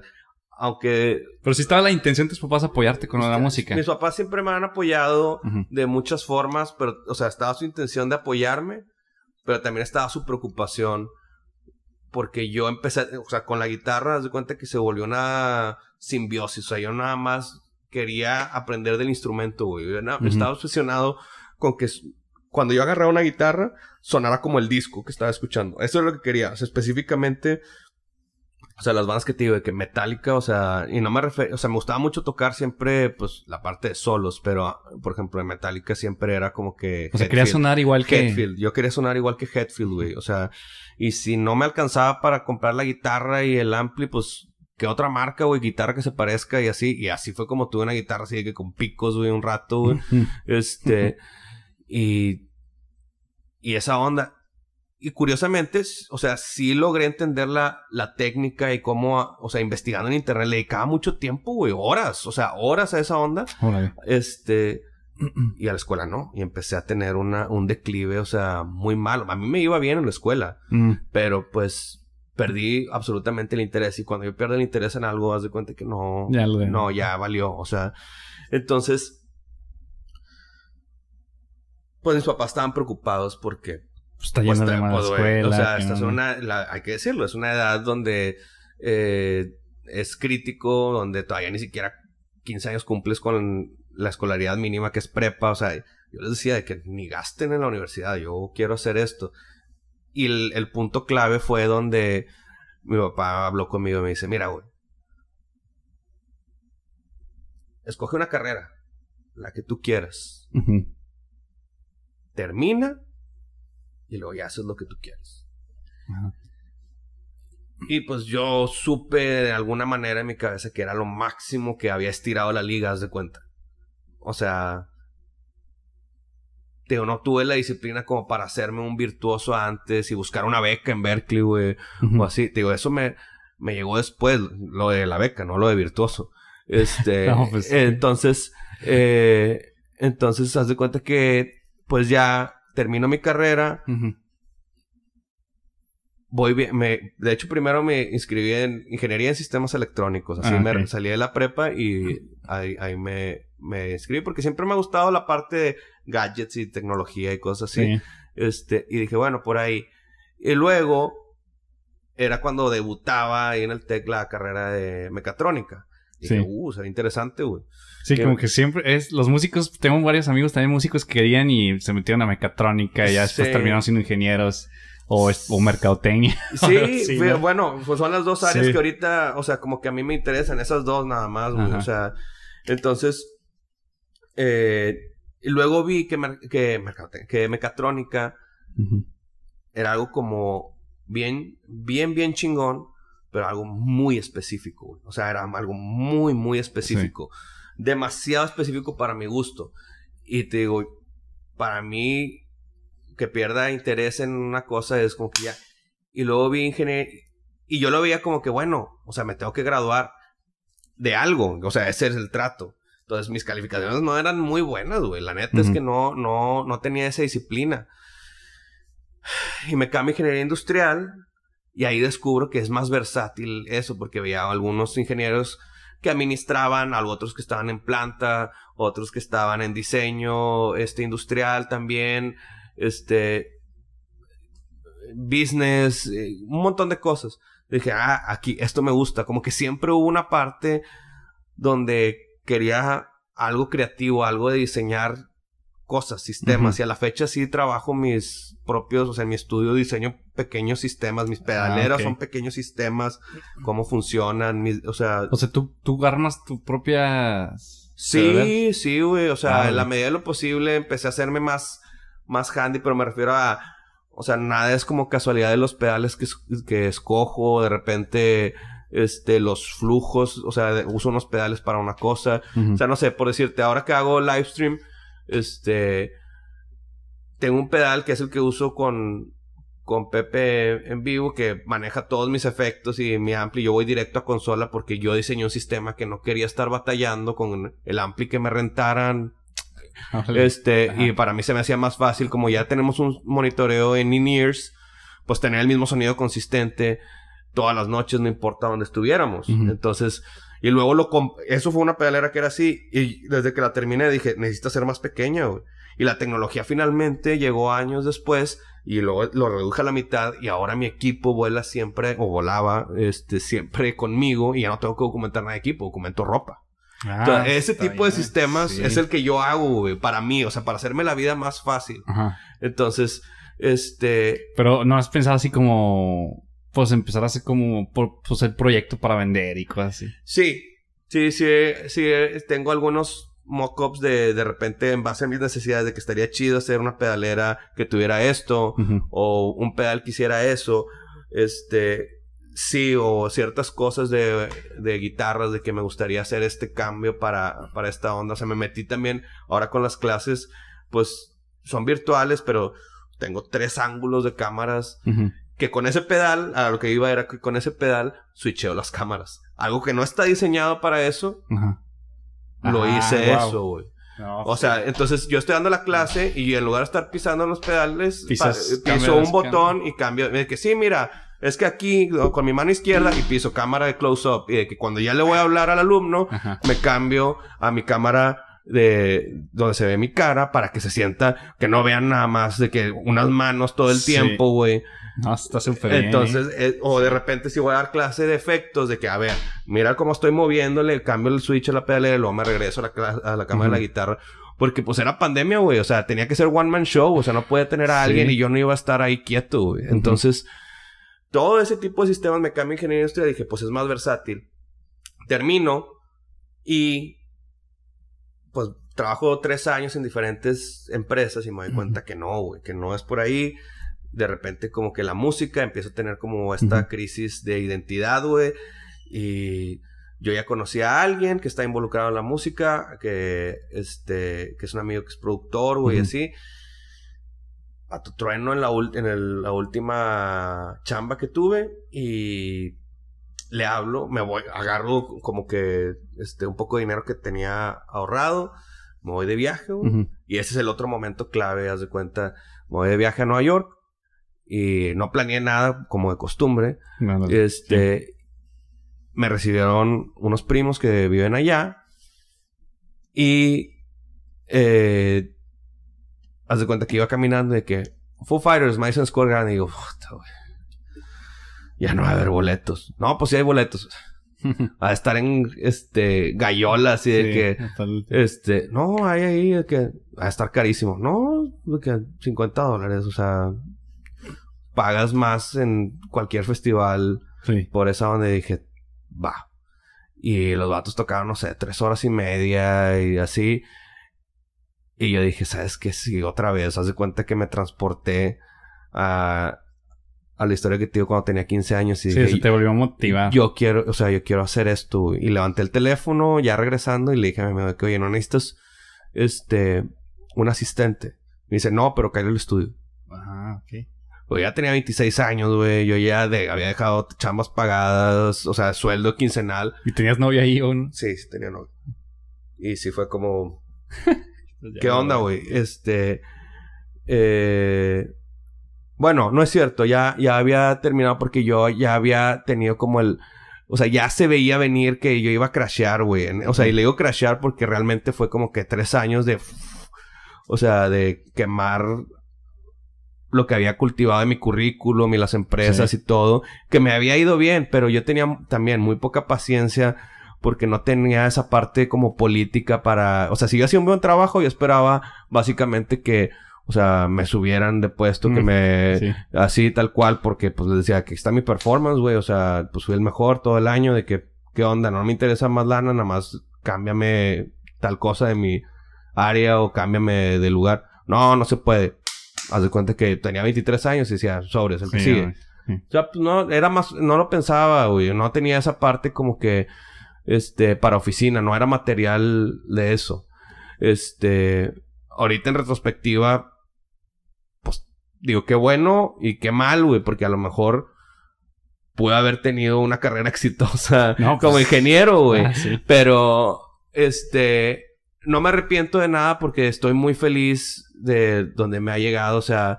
aunque Pero sí estaba la intención de tus papás apoyarte con la música. mis papás siempre me han apoyado Ujú. de muchas formas, pero, o sea, estaba su intención de apoyarme, pero también estaba su preocupación porque yo empecé, o sea, con la guitarra, de cuenta que se volvió una simbiosis, o sea, yo nada más quería aprender del instrumento, güey. Yo, na- Ujú. estaba obsesionado con que cuando yo agarraba una guitarra, sonara como el disco que estaba escuchando. Eso es lo que quería, o sea, específicamente... O sea, las bandas que te digo, de que Metallica, o sea, y no me refiero, o sea, me gustaba mucho tocar siempre, pues, la parte de solos, pero, ah, por ejemplo, en Metallica siempre era como que... O sea, quería sonar igual que... Hetfield. Yo quería sonar igual que Hetfield, güey. O sea, y si no me alcanzaba para comprar la guitarra y el ampli, pues, que otra marca, güey, guitarra que se parezca y así. Y así fue como tuve una guitarra así de que con picos, güey, un rato, güey. Este, y, y esa onda. Y curiosamente, o sea, sí logré entender la, la técnica y cómo, o sea, investigando en internet, le dedicaba mucho tiempo, güey, horas, o sea, horas a esa onda. Órale. Este, y a la escuela no. Y empecé a tener una, un declive, o sea, muy malo. A mí me iba bien en la escuela, Mm. pero pues perdí absolutamente el interés. Y cuando yo pierdo el interés en algo, haz de cuenta que no, Ya lo no, ya valió. O sea, entonces, pues mis papás estaban preocupados porque Pues está pues, yendo de te- mala pues, escuela. O sea, esta es una, la- hay que decirlo, es una edad donde eh, es crítico, donde todavía ni siquiera 15 años cumples con la escolaridad mínima que es prepa. O sea, yo les decía de que ni gasten en la universidad, yo quiero hacer esto. Y el, el punto clave fue donde mi papá habló conmigo y me dice, mira, güey, escoge una carrera, la que tú quieras termina y luego ya haces lo que tú quieres. Ajá. Y pues yo supe de alguna manera en mi cabeza que era lo máximo que había estirado la liga, haz de cuenta. O sea, digo, no tuve la disciplina como para hacerme un virtuoso antes y buscar una beca en Berkeley, güey, o así. Te digo, eso me, me llegó después lo de la beca, no lo de virtuoso. Este, No, pues entonces, eh, entonces, haz de cuenta que, pues ya termino mi carrera, voy bien, me, de hecho primero me inscribí en ingeniería en sistemas electrónicos, así Ah, me salí de la prepa y ahí, ahí me, me inscribí porque siempre me ha gustado la parte de gadgets y tecnología y cosas así. Sí. Este, y dije, bueno, por ahí. Y luego era cuando debutaba ahí en el TEC la carrera de mecatrónica. Dije, Sí. uh, interesante, güey. Sí, Que- como que siempre es los músicos, tengo varios amigos también músicos que querían y se metieron a mecatrónica y ya después Sí. terminaron siendo ingenieros o, o mercadotecnia. Sí, ¿no? bueno, pues son las dos áreas Sí. que ahorita, o sea, como que a mí me interesan esas dos nada más, güey. Ajá. O sea, entonces, eh, y luego vi que, mer- que, mecatrónica era algo como bien, bien, bien chingón, pero algo muy específico, güey. O sea, era algo muy, muy específico. Demasiado específico para mi gusto. Y te digo, para mí, que pierda interés en una cosa es como que ya. Y luego vi ingeniería. Y yo lo veía como que, bueno, o sea, me tengo que graduar de algo. O sea, ese es el trato. Entonces, mis calificaciones no eran muy buenas, güey. La neta es que no, no, no tenía esa disciplina. Y me cambio a ingeniería industrial. Y ahí descubro que es más versátil eso, porque veía algunos ingenieros que administraban, otros que estaban en planta, otros que estaban en diseño este industrial también, este business, eh, un montón de cosas. Dije, ah, aquí esto me gusta, como que siempre hubo una parte donde quería algo creativo, algo de diseñar cosas, sistemas, y a la fecha sí trabajo mis propios, o sea, en mi estudio diseño pequeños sistemas, mis pedaleras Ah, ok. son pequeños sistemas, cómo funcionan, mis, o sea, O sea, tú, tú armas tu propia... Sí, sí, güey. O sea, Ah, en la medida de lo posible empecé a hacerme más, más handy, pero me refiero a. O sea, nada es como casualidad de los pedales que, que escojo. De repente, este, los flujos. O sea, uso unos pedales para una cosa. O sea, no sé, por decirte, ahora que hago live stream, este. Tengo un pedal que es el que uso con, con Pepe en vivo, que maneja todos mis efectos y mi ampli. Yo voy directo a consola porque yo diseñé un sistema que no quería estar batallando con el ampli que me rentaran. Este, Ajá. y para mí se me hacía más fácil, como ya tenemos un monitoreo en in-ears, pues tener el mismo sonido consistente todas las noches, no importa dónde estuviéramos. Entonces, y luego lo eso fue una pedalera que era así, y desde que la terminé dije, necesita ser más pequeña, güey. Y la tecnología finalmente llegó años después y luego lo reduje a la mitad y ahora mi equipo vuela siempre o volaba este siempre conmigo y ya no tengo que documentar nada de equipo, documento ropa. Ah, Entonces, ese tipo de sistemas Sí. es el que yo hago, güey, para mí, o sea, para hacerme la vida más fácil. Ajá. Entonces, este, Pero no has pensado así como... Pues empezar a hacer como... por- Pues el proyecto para vender y cosas así. sí, sí, sí, sí, tengo algunos mock-ups de de repente en base a mis necesidades de que estaría chido hacer una pedalera que tuviera esto Ujú. o un pedal que hiciera eso, este, sí, o ciertas cosas de, de guitarras de que me gustaría hacer este cambio para, para esta onda. O sea, me metí también ahora con las clases, pues son virtuales, pero tengo tres ángulos de cámaras Ujú. Que con ese pedal, a lo que iba era que con ese pedal switcheo las cámaras. Algo que no está diseñado para eso, Ajá. lo Ah, hice wow. eso, güey. No, O sea, entonces yo estoy dando la clase y en lugar de estar pisando los pedales, Pisas- pa- piso un botón y cambio. De que sí, mira, es que aquí con mi mano izquierda y piso cámara de close-up. Y de que cuando ya le voy a hablar al alumno, Ajá. me cambio a mi cámara de donde se ve mi cara para que se sienta, que no vean nada más de que unas manos todo el Sí. tiempo, güey. No, está súper bien. Entonces, eh, o de repente si voy a dar clase de efectos, de que, a ver, mira cómo estoy moviéndole, cambio el switch a la pedalera y luego me regreso a la, a la cámara de la guitarra. Porque pues era pandemia, güey. O sea, tenía que ser one man show. O sea, no puede tener a Sí. alguien y yo no iba a estar ahí quieto, güey. Entonces, todo ese tipo de sistemas me cambia ingeniería industrial. Dije, pues es más versátil. Termino y pues trabajo tres años en diferentes empresas y me doy cuenta que no, güey, que no es por ahí. De repente como que la música empieza a tener como esta crisis de identidad, güey. Y yo ya conocí a alguien que está involucrado en la música, que este, que es un amigo que es productor, güey, y Ujú. así. A tu trueno en la, ul- en el- la última chamba que tuve y le hablo, me voy, agarro como que este, un poco de dinero que tenía ahorrado, me voy de viaje, güey. Y ese es el otro momento clave, haz de cuenta. Me voy de viaje a Nueva York y no planeé nada como de costumbre. Este, me recibieron unos primos que viven allá y eh, haz de cuenta que iba caminando de que Foo Fighters, Madison Square Garden y digo, "Puta, güey, ya no va a haber boletos. No, pues sí hay boletos. A estar en este gallola así de Sí, que este, no, hay ahí de que va a estar carísimo. No, de que 50 dólares, o sea, pagas más en cualquier festival Sí. por esa donde dije, va. Y los vatos tocaron, no sé, tres horas y media y así. Y yo dije, ¿sabes qué? Sí, otra vez. Haz de cuenta que me transporté a, a la historia que te digo cuando tenía 15 años. Y Sí, dije, se te volvió a motivar. yo quiero, o sea, yo quiero hacer esto. Y levanté el teléfono ya regresando y le dije a mi amigo que, oye, ¿no necesitas, este, un asistente? Me dice, no, pero cae el estudio. Ajá, ok. Pues ya tenía 26 años, güey. Yo ya de- había dejado chambas pagadas, o sea, sueldo quincenal. ¿Y tenías novia ahí o no? Sí, sí tenía novio. Y sí fue como, Pues ¿qué onda, güey? Este, eh, bueno, no es cierto. Ya, ya había terminado porque yo ya había tenido como el, o sea, ya se veía venir que yo iba a crashear, güey. O sea, y le digo crashear porque realmente fue como que tres años de, o sea, de quemar lo que había cultivado en mi currículum y las empresas y todo, que me había ido bien, pero yo tenía también muy poca paciencia porque no tenía esa parte como política para, o sea, si yo hacía un buen trabajo, yo esperaba básicamente que, o sea, me subieran de puesto, que Mm, me, Sí. así tal cual, porque pues les decía que está mi performance, güey, o sea, pues fui el mejor todo el año, de que, ¿qué onda? No me interesa más lana, nada más cámbiame tal cosa de mi área o cámbiame de lugar. No, no se puede. Haz de cuenta que tenía 23 años y decía, sobres, el que Sí, sigue. güey. O sea, pues no, era más, no lo pensaba, güey. No tenía esa parte como que, este, para oficina, no era material de eso. Este, ahorita en retrospectiva, pues, digo, qué bueno y qué mal, güey, porque a lo mejor pude haber tenido una carrera exitosa No, como pues, ingeniero, güey. Ah, sí. Pero, este, no me arrepiento de nada porque estoy muy feliz de donde me ha llegado, o sea,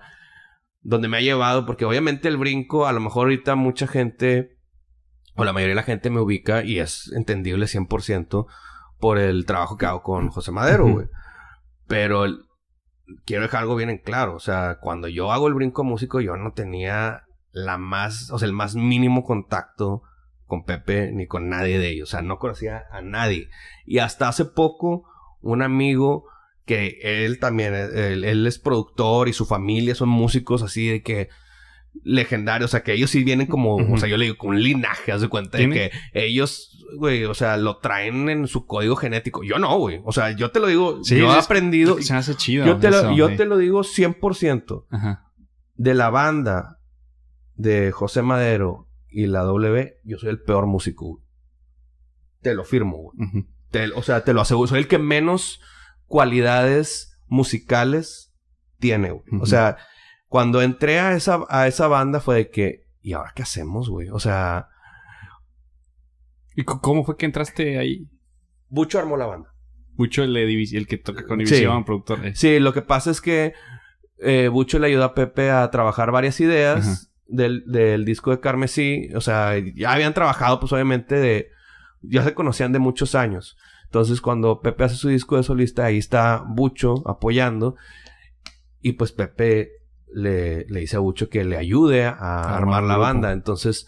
donde me ha llevado, porque obviamente el brinco, a lo mejor ahorita mucha gente, o la mayoría de la gente me ubica y es entendible 100% por el trabajo que hago con José Madero, güey. Pero el- quiero dejar algo bien en claro, o sea, cuando yo hago el brinco músico, yo no tenía la más, o sea, el más mínimo contacto con Pepe ni con nadie de ellos. O sea, no conocía a nadie. Y hasta hace poco, un amigo que él también, él, él es productor y su familia son músicos así de que legendarios. O sea, que ellos sí vienen como, o sea, yo le digo, con un linaje, haz de cuenta de que ellos, güey, o sea, lo traen en su código genético. Yo no, güey. O sea, yo te lo digo, Sí, yo he aprendido. Se hace chido. Yo te, lo, yo te lo digo 100% Ajá. de la banda de José Madero y la W, yo soy el peor músico. güey. Te lo firmo, güey. Te- o sea, te lo aseguro. Soy el que menos cualidades musicales tiene, güey. O sea, cuando entré a esa, a esa banda fue de que, ¿y ahora qué hacemos, güey? O sea, ¿Y cómo fue que entraste ahí? Bucho armó la banda. Mucho el, el que toca con Sí. División, productor. eh. Sí, lo que pasa es que eh, Bucho le ayudó a Pepe a trabajar varias ideas Ajá. del, del disco de Carmesí. O sea, ya habían trabajado, pues obviamente, de. Ya se conocían de muchos años. Entonces, cuando Pepe hace su disco de solista, ahí está Bucho apoyando. Y pues Pepe le, le dice a Bucho que le ayude a, armar armar la grupo. banda. Entonces,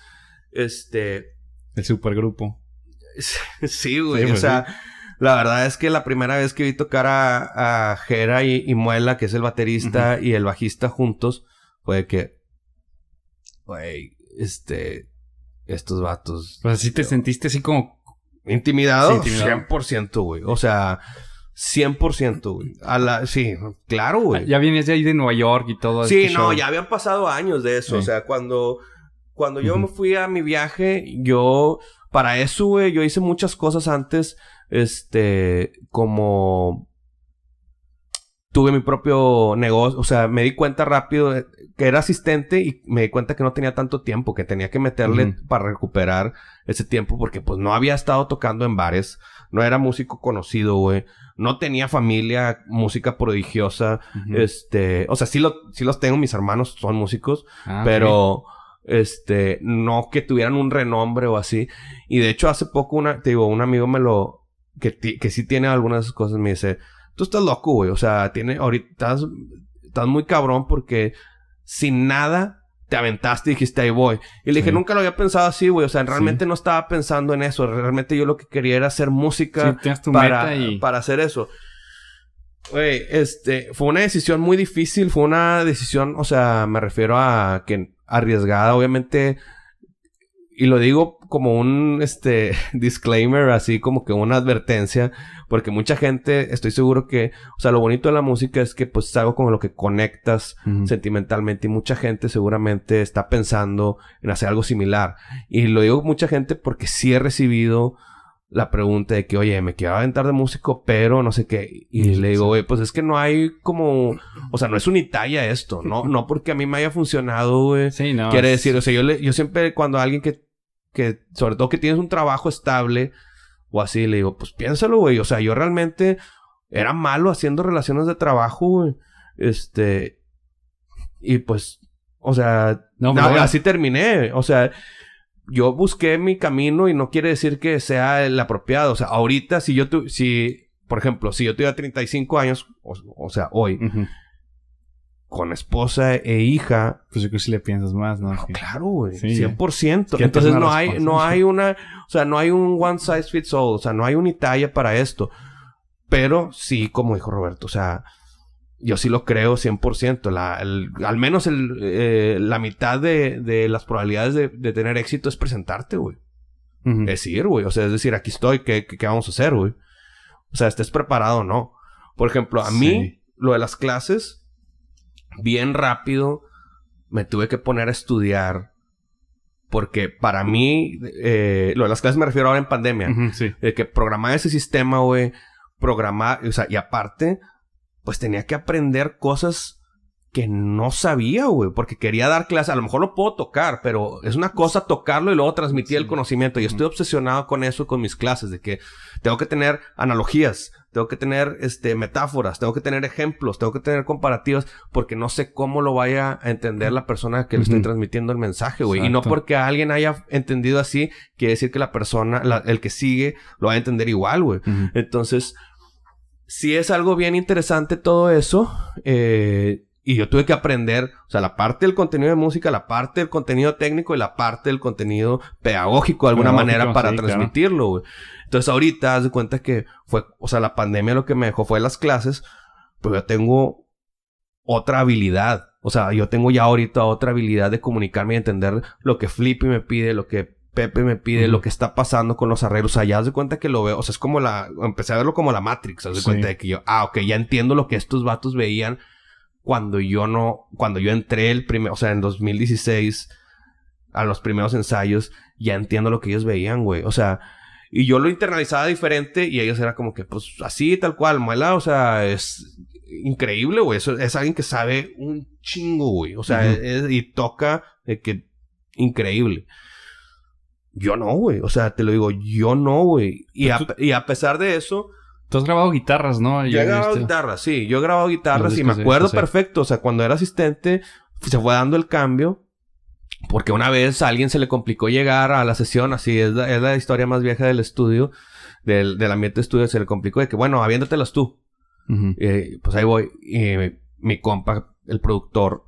este. El supergrupo. Sí, güey. Sí, o pues, sea, la verdad es que la primera vez que vi tocar a, a Jera y, y Muela, que es el baterista y el bajista juntos, fue que, güey, este, estos vatos. Pues así te sentiste así como... Intimidado, Sí, intimidado. 100%, güey. O sea, 100%, güey. A la, sí, claro, güey. Ya vienes de ahí de Nueva York y todo. Sí, este no, show. ya habían pasado años de eso. Sí. O sea, cuando, cuando yo me fui a mi viaje, yo, para eso, güey, yo hice muchas cosas antes, este, como, tuve mi propio negocio, o sea, me di cuenta rápido que era asistente y me di cuenta que no tenía tanto tiempo, que tenía que meterle para recuperar ese tiempo porque pues no había estado tocando en bares, no era músico conocido, güey, no tenía familia, música prodigiosa, este, o sea, sí, lo, sí los tengo, mis hermanos son músicos, ah, pero... Este, no que tuvieran un renombre o así. Y de hecho, hace poco, una, te digo, un amigo me lo, que, que sí tiene algunas cosas, me dice, tú estás loco, güey. O sea, tiene, ahorita estás, muy cabrón porque sin nada te aventaste y dijiste, ahí voy. Y le dije, nunca lo había pensado así, güey. O sea, realmente no estaba pensando en eso. Realmente yo lo que quería era hacer música para, para hacer eso. Güey, este, fue una decisión muy difícil. Fue una decisión, o sea, me refiero a que arriesgada. Obviamente, y lo digo como un este disclaimer, así como que una advertencia, porque mucha gente, estoy seguro que, o sea, lo bonito de la música es que pues es algo con lo que conectas sentimentalmente y mucha gente seguramente está pensando en hacer algo similar. Y lo digo mucha gente porque sí he recibido la pregunta de que, oye, me quiero aventar de músico, pero no sé qué. Y le digo, güey, pues es que no hay como, o sea, no es unitalla esto, ¿no? No porque a mí me haya funcionado, güey. Sí, no. Quiere decir, o sea, yo, le, yo siempre cuando alguien que que sobre todo que tienes un trabajo estable o así, le digo, pues piénsalo, güey. O sea, yo realmente era malo haciendo relaciones de trabajo, güey. Este. Y pues, o sea, no, así terminé. O sea, yo busqué mi camino y no quiere decir que sea el apropiado. O sea, ahorita, si yo, tu, si, por ejemplo, si yo tuviera 35 años, o, sea, hoy, con esposa e hija. Pues yo creo que si le piensas más, ¿no? claro, güey. 100%. Entonces no hay, no hay una, o sea, no hay un one size fits all, o sea, no hay una talla para esto. Pero sí, como dijo Roberto, o sea, yo sí lo creo 100%. La, al menos el, eh, la mitad de, de, las probabilidades de, de, tener éxito es presentarte, güey. Es decir, güey. O sea, es decir, aquí estoy, ¿qué, qué, vamos a hacer, güey? O sea, estés preparado o no. Por ejemplo, a mí, lo de las clases, bien rápido me tuve que poner a estudiar. Porque para mí, eh, lo de las clases me refiero ahora en pandemia. De que programar ese sistema, güey. Programar, o sea, y aparte, pues tenía que aprender cosas que no sabía, güey, porque quería dar clases. A lo mejor lo puedo tocar, pero es una cosa tocarlo y luego transmitir el conocimiento. Y estoy obsesionado con eso, con mis clases, de que tengo que tener analogías, tengo que tener este, metáforas, tengo que tener ejemplos, tengo que tener comparativas, porque no sé cómo lo vaya a entender la persona que le estoy transmitiendo el mensaje, güey. Y no porque alguien haya entendido así, quiere decir que la persona, el que sigue, lo va a entender igual, güey. Entonces, si es algo bien interesante todo eso, eh, y yo tuve que aprender, o sea, la parte del contenido de música, la parte del contenido técnico y la parte del contenido pedagógico de alguna manera para transmitirlo, güey. Entonces ahorita, haz de cuenta que fue, o sea, la pandemia lo que me dejó fue las clases, pero yo tengo otra habilidad. O sea, yo tengo ya ahorita otra habilidad de comunicarme y entender lo que Flippy me pide, lo que Pepe me pide, lo que está pasando con los arreglos. O sea, ya haz de cuenta que lo veo. O sea, es como la... Empecé a verlo como la Matrix. Haz de cuenta de que yo... Ah, ok. Ya entiendo lo que estos vatos veían cuando yo no... Cuando yo entré el primer... O sea, en 2016... A los primeros ensayos. Ya entiendo lo que ellos veían, güey. O sea... Y yo lo internalizaba diferente y ellos era como que, pues así, tal cual, muela, o sea, es increíble, güey. Eso es alguien que sabe un chingo, güey. O sea, y toca de que increíble. Yo no, güey. O sea, te lo digo, yo no, güey. Y, y, a pesar de eso. Tú has grabado guitarras, ¿no? Yo, he grabado guitarras, sí. Yo he grabado guitarras y me acuerdo perfecto. O sea, cuando era asistente, se fue dando el cambio. Porque una vez a alguien se le complicó llegar a la sesión, así es la, es la historia más vieja del estudio, del, del ambiente de estudio, se le complicó de que, bueno, aviéndatelas tú. Eh, pues ahí voy. Y mi, compa, el productor,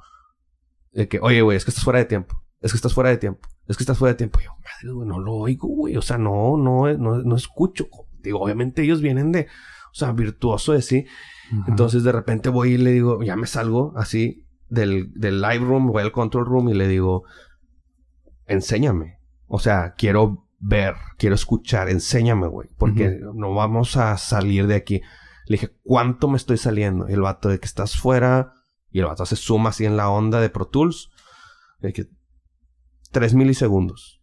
de que, oye, güey, es que estás fuera de tiempo. Es que estás fuera de tiempo. Es que estás fuera de tiempo. Y yo, madre, güey, no lo oigo, güey. O sea, no, no, no, no escucho. Digo, obviamente ellos vienen de, o sea, virtuoso de sí. Entonces de repente voy y le digo, ya me salgo así del, del live room, voy al control room y le digo, enséñame. O sea, quiero ver, quiero escuchar, enséñame, güey, porque no vamos a salir de aquí. Le dije, ¿cuánto me estoy saliendo? Y el vato de que estás fuera, y el vato se suma así en la onda de Pro Tools. De que 3 milisegundos.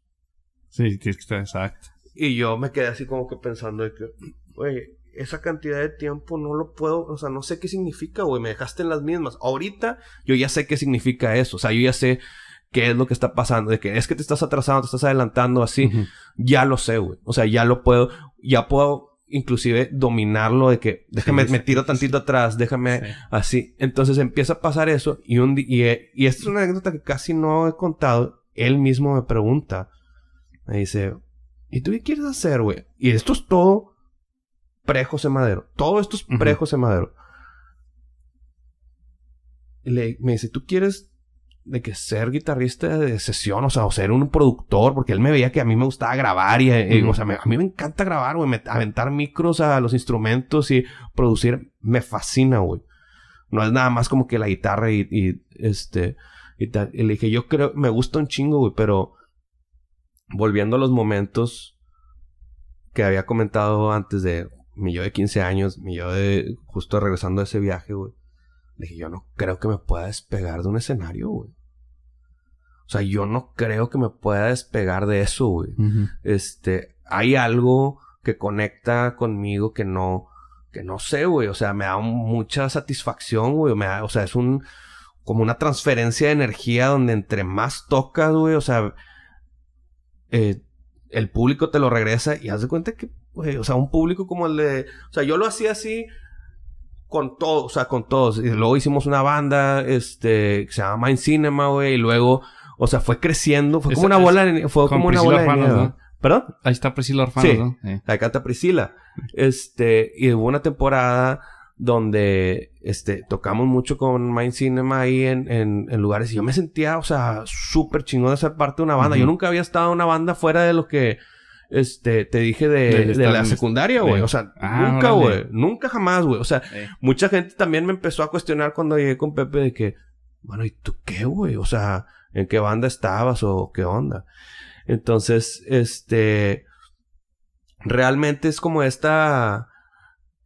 Sí, tienes que estar exacto. Y yo me quedé así como que pensando de que, güey, esa cantidad de tiempo no lo puedo, o sea, no sé qué significa, güey, me dejaste en las mismas. Ahorita yo ya sé qué significa eso, o sea, yo ya sé qué es lo que está pasando, de que es que te estás atrasando, te estás adelantando así, ya lo sé, güey. O sea, ya lo puedo, ya puedo inclusive dominarlo de que déjame, me tiro tantito atrás, déjame así. Entonces empieza a pasar eso y un y, y esta es una anécdota que casi no he contado. Él mismo me pregunta, me dice, ¿y tú qué quieres hacer, güey? Y esto es todo pre-José Madero. Todo esto es pre-José Madero. Y le, me dice, ¿tú quieres de que ser guitarrista de sesión, o sea, o ser un productor, porque él me veía que a mí me gustaba grabar y, eh, o sea, a mí me encanta grabar, güey, aventar micros a los instrumentos y producir, me fascina, güey. No es nada más como que la guitarra y, y este, y tal. Y le dije, yo creo, me gusta un chingo, güey, pero volviendo a los momentos que había comentado antes de mi yo de 15 años, mi yo de justo regresando de ese viaje, güey. Dije, yo no creo que me pueda despegar de un escenario, güey. O sea, yo no creo que me pueda despegar de eso, güey. Este, hay algo que conecta conmigo que no, que no sé, güey. O sea, me da mucha satisfacción, güey. Me da, o sea, es un, como una transferencia de energía donde entre más tocas, güey, o sea, eh, el público te lo regresa y haz de cuenta que, güey, o sea, un público como el de, o sea, yo lo hacía así con todo, o sea, con todos. Y luego hicimos una banda, este, que se llama Mind Cinema, güey, y luego o sea, fue creciendo. Fue como una bola de, Fue como una bola de ¿no? ¿Perdón? Ahí está Priscila Orfano, sí, ¿no? Ahí canta Priscila. Este... Y hubo una temporada donde este, tocamos mucho con Mind Cinema ahí en, en, en lugares y yo me sentía, o sea, súper chingón de ser parte de una banda. Yo nunca había estado en una banda fuera de lo que este, te dije de, de, la secundaria, güey. O sea, ah, nunca, güey. Nunca jamás, güey. O sea, mucha gente también me empezó a cuestionar cuando llegué con Pepe de que, bueno, ¿y tú qué, güey? O sea, en qué banda estabas o qué onda. Entonces, este, realmente es como esta,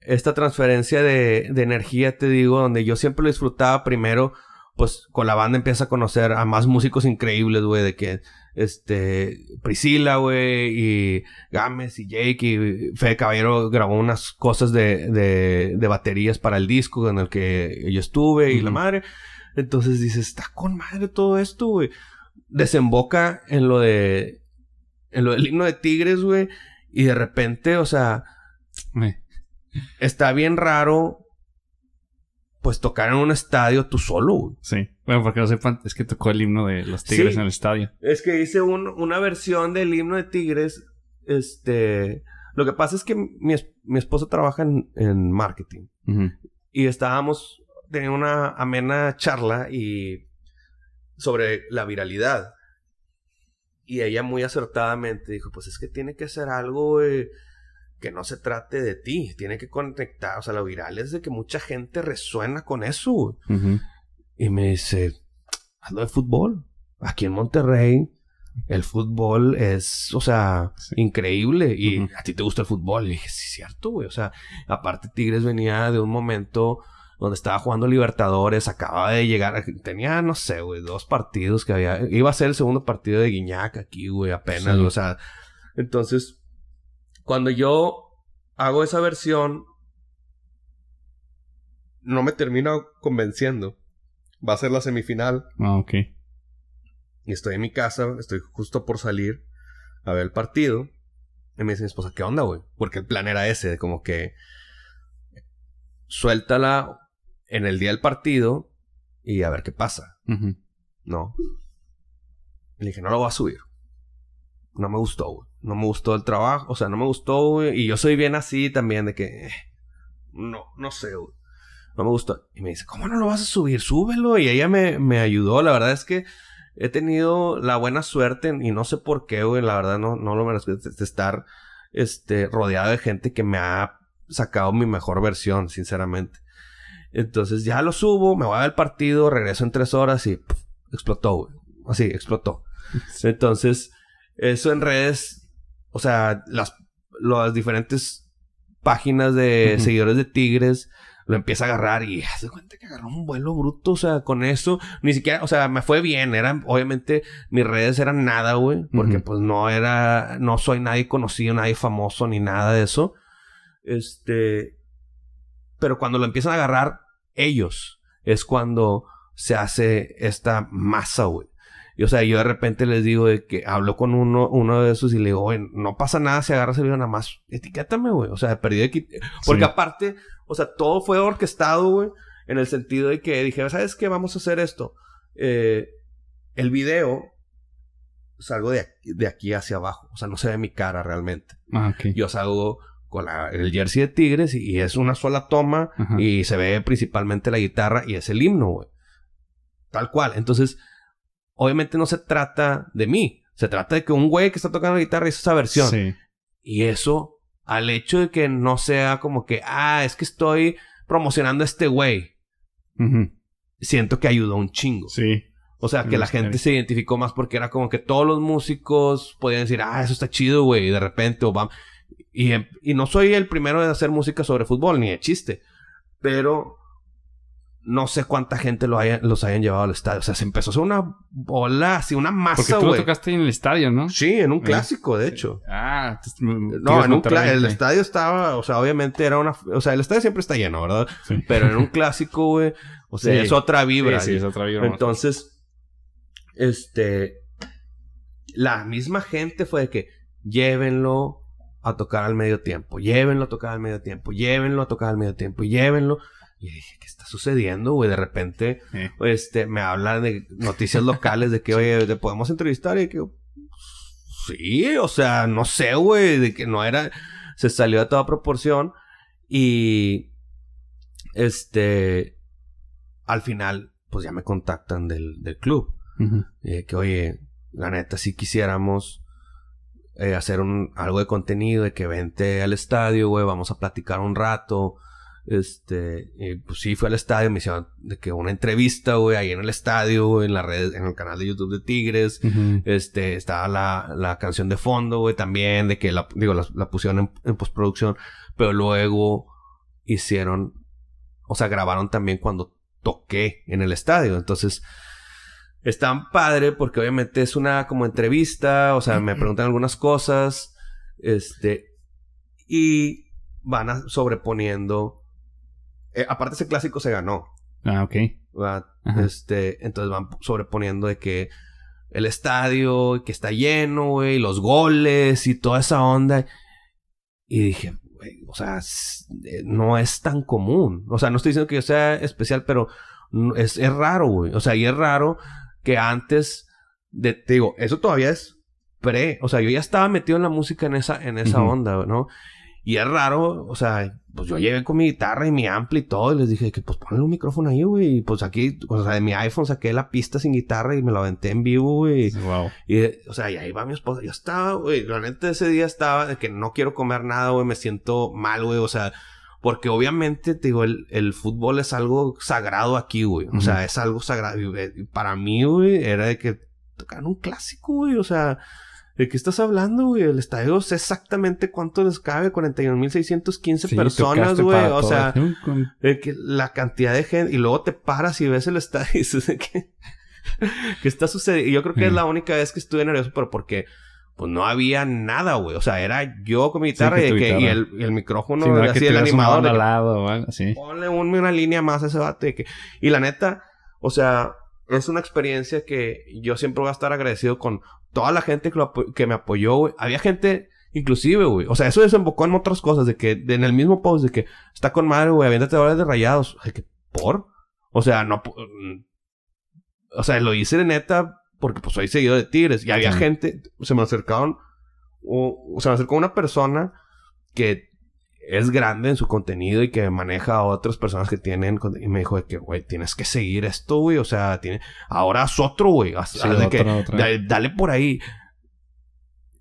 esta transferencia de, de energía, te digo, donde yo siempre lo disfrutaba primero, pues con la banda empieza a conocer a más músicos increíbles, güey, de que, este, Priscila, güey, y Gámez y Jake y Fede Caballero grabó unas cosas de, de, de baterías para el disco en el que yo estuve y la madre. Entonces dices, está con madre todo esto, güey. Desemboca en lo de. En lo del himno de Tigres, güey. Y de repente, o sea. Está bien raro. Pues tocar en un estadio tú solo, güey. Sí. Bueno, porque no sepan, es que tocó el himno de los Tigres en el estadio. Es que hice una versión del himno de Tigres. Este. Lo que pasa es que mi, mi esposa trabaja en, marketing. Y estábamos tenía una amena charla y sobre la viralidad. Y ella muy acertadamente dijo, pues es que tiene que ser algo que no se trate de ti, tiene que conectar, o sea, lo viral es de que mucha gente resuena con eso. Y me dice, hazlo de fútbol. Aquí en Monterrey, el fútbol es, o sea, increíble. Y a ti te gusta el fútbol. Y dije, sí, cierto, güey. O sea, aparte Tigres venía de un momento donde estaba jugando Libertadores, acababa de llegar, tenía, no sé, güey, dos partidos que había, iba a ser el segundo partido de Guiñac aquí, güey, apenas, o sea, entonces, cuando yo hago esa versión, no me termina convenciendo. Va a ser la semifinal. Ah, ok. Y estoy en mi casa, estoy justo por salir a ver el partido. Y me dice mi esposa, ¿qué onda, güey? Porque el plan era ese, de como que suéltala en el día del partido y a ver qué pasa. No. Le dije, no lo voy a subir. No me gustó, güey. No me gustó el trabajo. O sea, no me gustó, güey. Y yo soy bien así también de que... Eh, no, no sé, güey. No me gustó. Y me dice, ¿cómo no lo vas a subir? Súbelo. Y ella me, me ayudó. La verdad es que he tenido la buena suerte y no sé por qué, güey. La verdad no, no lo merezco de estar este, rodeado de gente que me ha sacado mi mejor versión, sinceramente. Entonces ya lo subo, me voy al partido, regreso en tres horas y explotó, güey. Así, explotó. Entonces, eso en redes, o sea, las, las diferentes páginas de seguidores de Tigres lo empieza a agarrar y se cuenta que agarró un vuelo bruto, o sea, con eso, ni siquiera, o sea, me fue bien, eran, obviamente, mis redes eran nada, güey, porque pues no era, no soy nadie conocido, nadie famoso, ni nada de eso. Este. Pero cuando lo empiezan a agarrar ellos, es cuando se hace esta masa, güey. Y o sea, yo de repente les digo de que hablo con uno, uno de esos y le digo, no pasa nada si agarras el video nada más. Etiquétame, güey. O sea, perdí de Porque aparte, o sea, todo fue orquestado, güey. En el sentido de que dije, ¿sabes qué? Vamos a hacer esto. Eh, el video salgo de aquí, de aquí hacia abajo. O sea, no se ve mi cara realmente. Ah. Yo salgo con la- el jersey de Tigres y, y es una sola toma Ajá. y se ve principalmente la guitarra y es el himno, güey. Tal cual. Entonces, obviamente no se trata de mí. Se trata de que un güey que está tocando la guitarra hizo esa versión. Sí. Y eso, al hecho de que no sea como que, ah, es que estoy promocionando a este güey, siento que ayudó un chingo. Sí. O sea, que la gente se identificó más porque era como que todos los músicos podían decir, ah, eso está chido, güey, y de repente, o va- Y, em- y no soy el primero de hacer música sobre fútbol, ni de chiste, pero no sé cuánta gente lo haya- los hayan llevado al estadio. O sea, se empezó a hacer una bola, así, una Porque masa, tú lo tocaste en el estadio, ¿no? Sí, en un Sí. clásico, de hecho. Ah, No, en un Monterrey, el estadio estaba, o sea, obviamente era una, o sea, el estadio siempre está lleno, ¿verdad? Sí. Pero en un clásico, güey, o sea, Sí. es otra vibra. Sí, sí, es otra vibra. Entonces, este, la misma gente fue de que llévenlo a tocar al medio tiempo, llévenlo a tocar al medio tiempo, llévenlo a tocar al medio tiempo, llévenlo. Y dije, ¿qué está sucediendo, güey? De repente, este, me hablan de noticias locales de que, oye, ¿te podemos entrevistar? Y que, sí, o sea, no sé, güey, de que no era, se salió de toda proporción y, este, al final, pues ya me contactan del, del club. Y de que, oye, la neta, si quisiéramos eh, hacer un, algo de contenido, de que vente al estadio, güey, vamos a platicar un rato. Este, y pues sí, fui al estadio, me hicieron de que una entrevista, güey, ahí en el estadio, en la red, en el canal de YouTube de Tigres. Este, estaba la, la canción de fondo, güey, también, de que la, digo, la, la pusieron en, en postproducción, pero luego hicieron, o sea, grabaron también cuando toqué en el estadio. Entonces, es tan padre porque obviamente es una como entrevista, o sea, me preguntan algunas cosas, este, y van a sobreponiendo. Eh, aparte ese clásico se ganó. Ah, ok. Este, entonces van sobreponiendo de que el estadio, que está lleno, güey, los goles y toda esa onda. Y dije, güey, o sea, eh, no es tan común. O sea, no estoy diciendo que yo sea especial, pero es, es raro, güey. O sea, y es raro que antes de, te digo, eso todavía es pre, o sea, yo ya estaba metido en la música en esa, en esa onda, ¿no? Y es raro, o sea, pues yo llegué con mi guitarra y mi ampli y todo, y les dije que pues ponle un micrófono ahí, güey. Y pues aquí, o sea, de mi iPhone saqué la pista sin guitarra y me lo aventé en vivo, güey. Wow. Y, o sea, y ahí va mi esposa. Yo estaba, güey, la neta ese día estaba de que no quiero comer nada, güey, me siento mal, güey, o sea, porque obviamente, te digo, el, el fútbol es algo sagrado aquí, güey. O sea, es algo sagrado. Eh, para mí, güey, era de que tocaran un clásico, güey, o sea... ¿De qué estás hablando, güey? El estadio sé exactamente cuánto les cabe, 41.615 Sí, personas, güey. O sea, de que la cantidad de gente y luego te paras y ves el estadio y dices ¿qué está sucediendo? Y yo creo que es la única vez que estuve nervioso, pero porque pues no había nada, güey. O sea, era yo con mi guitarra, y, que- y el, y el micrófono Sí, no así el animador. al lado. Ponle un- una línea más a ese vato. que- Y la neta, o sea, es una experiencia que yo siempre voy a estar agradecido con toda la gente que, lo que me apoyó, güey. Había gente, inclusive, güey. O sea, eso desembocó en otras cosas. De que, de- en el mismo post, de que está con madre, güey, aviéntate ahora de rayados. De que, ¿por? O sea, no... mm, O sea, lo hice de neta porque pues soy seguido de Tigres. Y había gente, se me acercaron, o, o se me acercó una persona que es grande en su contenido y que maneja a otras personas que tienen y me dijo de que güey tienes que seguir esto güey o sea tiene ahora haz otro güey haz- Sí, haz de que, otra, otra. dale, dale por ahí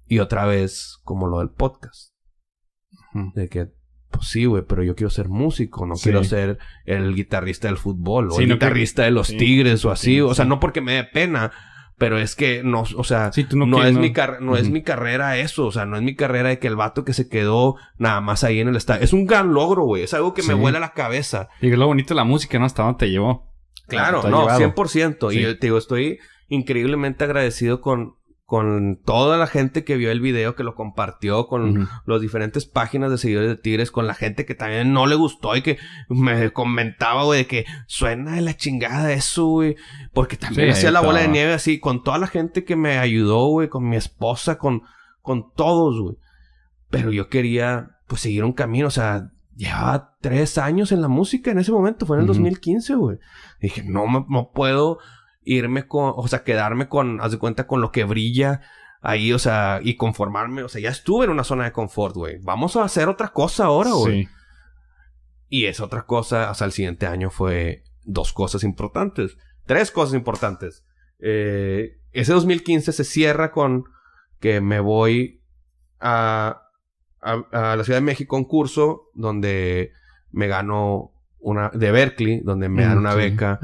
y otra vez como lo del podcast de que pues sí güey pero yo quiero ser músico no Sí. quiero ser el guitarrista del fútbol o Sí, el no que- guitarrista de los tigres o así sí, o sea no porque me dé pena pero es que no o sea Sí, no, no, quieres, es ¿no? mi car- no es mi carrera eso, o sea, no es mi carrera de que el vato que se quedó nada más ahí en el estadio. Es un gran logro, güey. Es algo que me Sí. vuela la cabeza. Y es lo bonito de la música, ¿no? Hasta dónde te llevó. Claro, Te no, llevado. 100%. Y Sí. yo te digo, estoy increíblemente agradecido con con toda la gente que vio el video, que lo compartió, con Ujú. las diferentes páginas de seguidores de Tigres, con la gente que también no le gustó y que me comentaba, güey, de que suena de la chingada eso, güey. Porque también Sí, hacía la bola de nieve así, con toda la gente que me ayudó, güey, con mi esposa, con, con todos, güey. Pero yo quería, pues, seguir un camino, o sea, llevaba tres años en la música en ese momento, fue en el Ujú. 2015, güey. Dije, no, me- no puedo irme con, o sea, quedarme con, haz de cuenta, con lo que brilla ahí, o sea, y conformarme, o sea, ya estuve en una zona de confort, güey. Vamos a hacer otra cosa ahora, güey. Sí. Y esa otra cosa, hasta el siguiente año fue dos cosas importantes. Tres cosas importantes. Eh, ese 2015 se cierra con que me voy a, a, a la Ciudad de México un curso donde me gano una de Berkeley, donde me dan Mm, una sí. beca.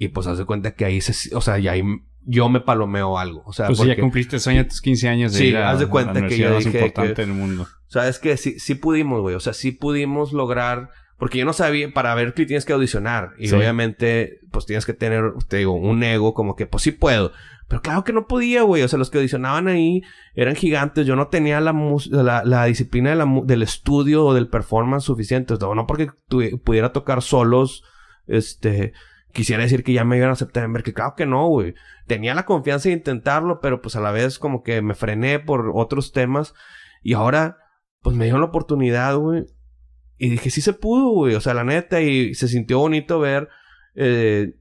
Y pues haz de cuenta que ahí se, o sea, ya ahí yo me palomeo algo. O sea, Pues sí, ya cumpliste el sueño a tus 15 años de Sí, ir a, haz de a cuenta la que yo más dije importante que- del mundo. ¿Sabes que Sí, sí pudimos, güey. O sea, sí pudimos lograr. Porque yo no sabía, para Berkeley tienes que audicionar. Y Sí. obviamente, pues tienes que tener, te digo, un ego como que, pues sí puedo. Pero claro que no podía, güey. O sea, los que audicionaban ahí eran gigantes. Yo no tenía la, la, la disciplina de la del estudio o del performance suficiente. O sea, no porque pudiera tocar solos, este, quisiera decir que ya me iban a aceptar en Berkeley. Claro que no, güey. Tenía la confianza de intentarlo, pero pues a la vez como que me frené por otros temas. Y ahora, pues me dieron la oportunidad, güey. Y dije, sí se pudo, güey. O sea, la neta, y se sintió bonito ver eh,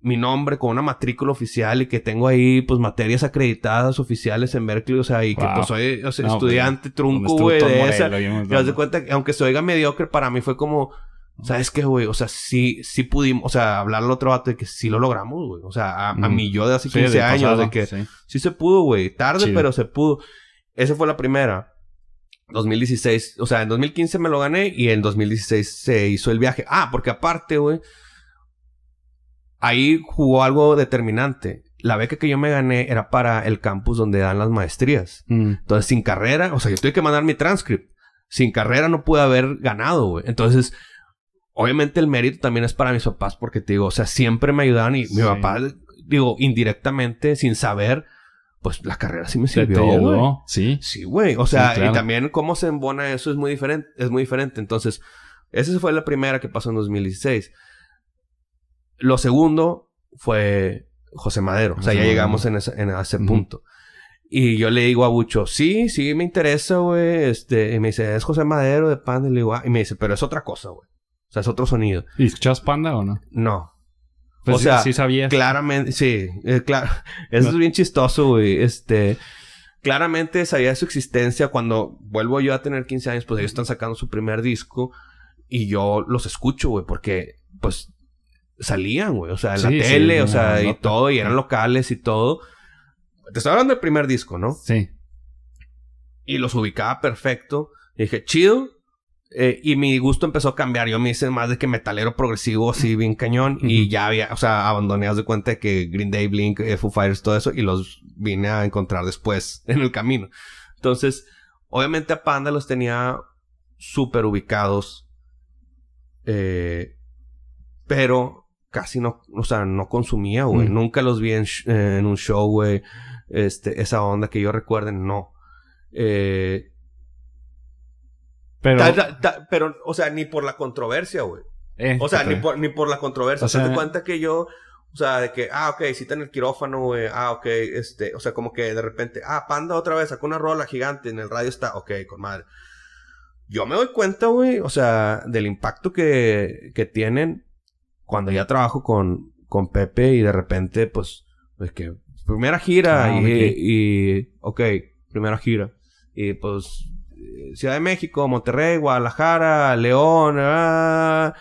mi nombre con una matrícula oficial y que tengo ahí, pues, materias acreditadas oficiales en Berkeley. O sea, y que Wow. pues soy o sea, No, pues, estudiante trunco, güey, de esa. Y haz de cuenta que, aunque se oiga mediocre, para mí fue como, ¿sabes qué, güey? O sea, sí, sí pudimos, o sea, hablarle al otro vato de que sí lo logramos, güey. O sea, a, a Ujú. mí yo de hace Sí, 15 del años, pasado, de que sí. sí se pudo, güey. Tarde, Chido. pero se pudo. Esa fue la primera. 2016, o sea, en 2015 me lo gané y en 2016 se hizo el viaje. Ah, porque aparte, güey, ahí jugó algo determinante. La beca que yo me gané era para el campus donde dan las maestrías. Mm. Entonces, sin carrera, o sea, yo tuve que mandar mi transcript. Sin carrera no pude haber ganado, güey. Entonces, obviamente el mérito también es para mis papás porque te digo, o sea, siempre me ayudaban y Sí. mi papá, digo, indirectamente, sin saber, pues la carrera sí me ¿Te, te sirvió, güey. ayudó? Sí. Sí, güey. O sea, Sí, claro. y también cómo se embona eso es muy diferente. Es muy diferente. Entonces, esa fue la primera que pasó en 2016. Lo segundo fue José Madero. O sea, José ya llegamos en ese, en ese punto. Y yo le digo a Bucho, sí, sí, me interesa, güey. Este, y me dice, es José Madero de Panda. Y le digo, ah. Y me dice, pero es otra cosa, güey. Sea, es otro sonido. ¿Y escuchabas Panda o no? No. Pues O sí- sea, sí sabías. Claramente, sí, eh, claro. Eso No. es bien chistoso, güey. Este, claramente sabía de su existencia cuando vuelvo yo a tener 15 años, pues ellos están sacando su primer disco y yo los escucho, güey, porque pues salían, güey, o sea, en Sí, la sí, tele, o sea, y todo, y eran locales y todo. Te estoy hablando del primer disco, ¿no? Sí. Y los ubicaba perfecto. Y dije, chido. Eh, y mi gusto empezó a cambiar. Yo me hice más de que metalero progresivo, así bien cañón. Y ya había, o sea, abandoné, haz de cuenta de que Green Day, Blink, eh, Foo Fighters, todo eso. Y los vine a encontrar después en el camino. Entonces, obviamente a Panda los tenía súper ubicados. Eh, pero casi no, o sea, no consumía, güey. Nunca los vi en, eh, en un show, güey. Este, esa onda que yo recuerde, no. Eh, Pero. Ta- ta- pero, o sea, ni por la controversia, güey. eh, O sea, ni por, ni por la controversia. O sea, te cuenta que yo, o sea, de que, ah, ok, cita en el quirófano, güey. Ah, ok, este, o sea, como que de repente, ah, Panda otra vez sacó una rola gigante en el radio está, ok, con madre. Yo me doy cuenta, güey, o sea, del impacto que, que tienen cuando ya trabajo con, con Pepe y de repente, pues, pues que primera gira Ah, y, y, ok, primera gira. Y pues, Ciudad de México, Monterrey, Guadalajara, León, ah,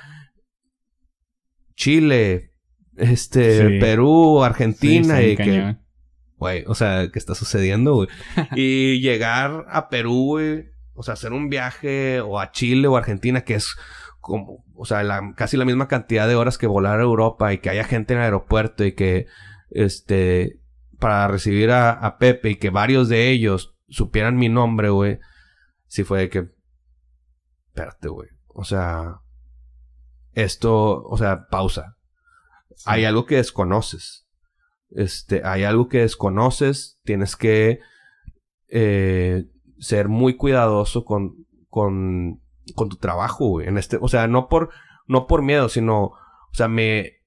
Chile, este, Sí. Perú, Argentina, y que, güey, o sea, ¿qué está sucediendo, güey? y llegar a Perú, güey, o sea, hacer un viaje o a Chile o Argentina, que es como, o sea, la- casi la misma cantidad de horas que volar a Europa y que haya gente en el aeropuerto y que, este, para recibir a, a Pepe y que varios de ellos supieran mi nombre, güey, sí fue de que, espérate, güey, o sea, esto, o sea, pausa. Hay algo que desconoces. Este, hay algo que desconoces, tienes que eh, ser muy cuidadoso con, con, con tu trabajo, güey. En este, o sea, no por, no por miedo, sino, o sea, me,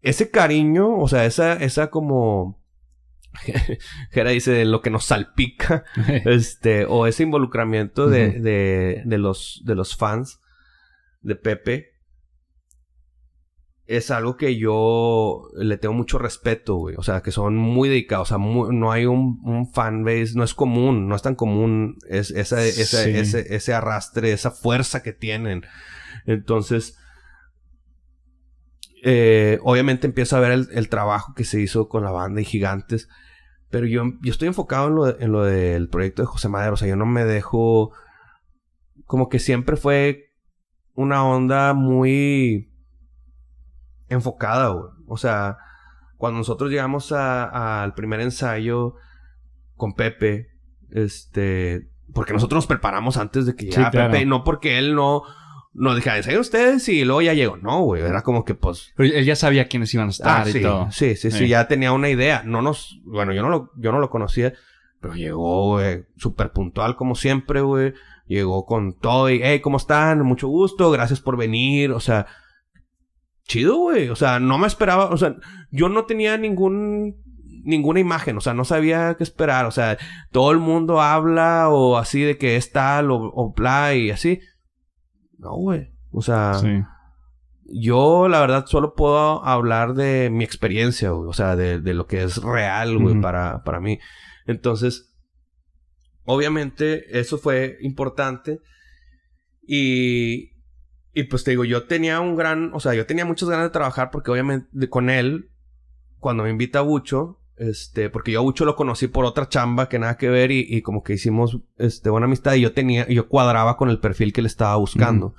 ese cariño, o sea, esa, esa como, Jera dice lo que nos salpica, este, o ese involucramiento de, de, de, los, de los fans de Pepe, es algo que yo le tengo mucho respeto, güey. O sea, que son muy dedicados. O sea, no hay un, un fanbase, no es común, no es tan común es, esa, ese, ese, arrastre, esa fuerza que tienen. Entonces, eh, obviamente empiezo a ver el, trabajo que se hizo con la banda y gigantes. Pero yo, yo estoy enfocado en lo, en lo del proyecto de José Madero. O sea, yo no me dejo. Como que siempre fue una onda muy enfocada, güey. O sea, cuando nosotros llegamos al primer ensayo con Pepe, este, porque nosotros nos preparamos antes de que llegara Pepe, no porque él no nos dijera, ensayen ustedes y luego ya llegó. No, güey, era como que pues... él ya sabía quiénes iban a estar ah, y sí, todo. Sí, sí, sí, ya tenía una idea. No nos, bueno, yo no lo, yo no lo conocía, pero llegó, güey, súper puntual como siempre, güey. Llegó con todo y, hey, ¿cómo están? Mucho gusto, gracias por venir. O sea, chido, güey. O sea, no me esperaba, o sea, yo no tenía ningún ninguna imagen, o sea, no sabía qué esperar, o sea, todo el mundo habla o así de que es tal o, o bla y así. No, güey. O sea, yo la verdad solo puedo hablar de mi experiencia, güey, o sea, de, de lo que es real, güey, para, para mí. Entonces, obviamente eso fue importante y y pues te digo, yo tenía un gran, o sea, yo tenía muchas ganas de trabajar porque obviamente con él, cuando me invita a Bucho, este, porque yo a Bucho lo conocí por otra chamba que nada que ver y, como que hicimos, este, buena amistad y yo tenía, yo cuadraba con el perfil que le estaba buscando,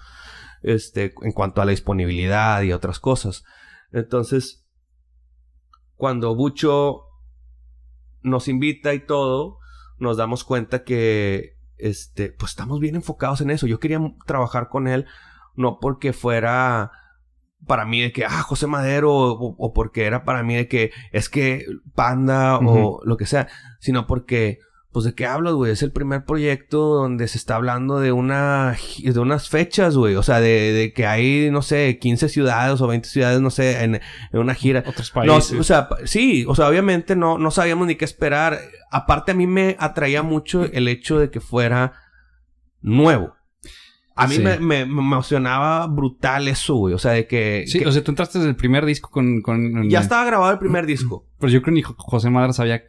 este, en cuanto a la disponibilidad y otras cosas. Entonces, cuando Bucho nos invita y todo, nos damos cuenta que, este, pues estamos bien enfocados en eso. Yo quería trabajar con él no porque fuera para mí de que, ah, José Madero, o, porque era para mí de que es que Panda o lo que sea, sino porque, pues de qué hablas, güey, es el primer proyecto donde se está hablando de una, de unas fechas, güey, o sea, de, que hay, no sé, 15 ciudades o 20 ciudades, no sé, en, una gira. Otros países. o sea, sí, o sea, obviamente no, no sabíamos ni qué esperar. Aparte a mí me atraía mucho el hecho de que fuera nuevo. A mí me, emocionaba brutal eso, güey. O sea, de que... Sí, o sea, tú entraste desde el primer disco con... con ya estaba grabado el primer disco. Pero yo creo que ni José Madre sabía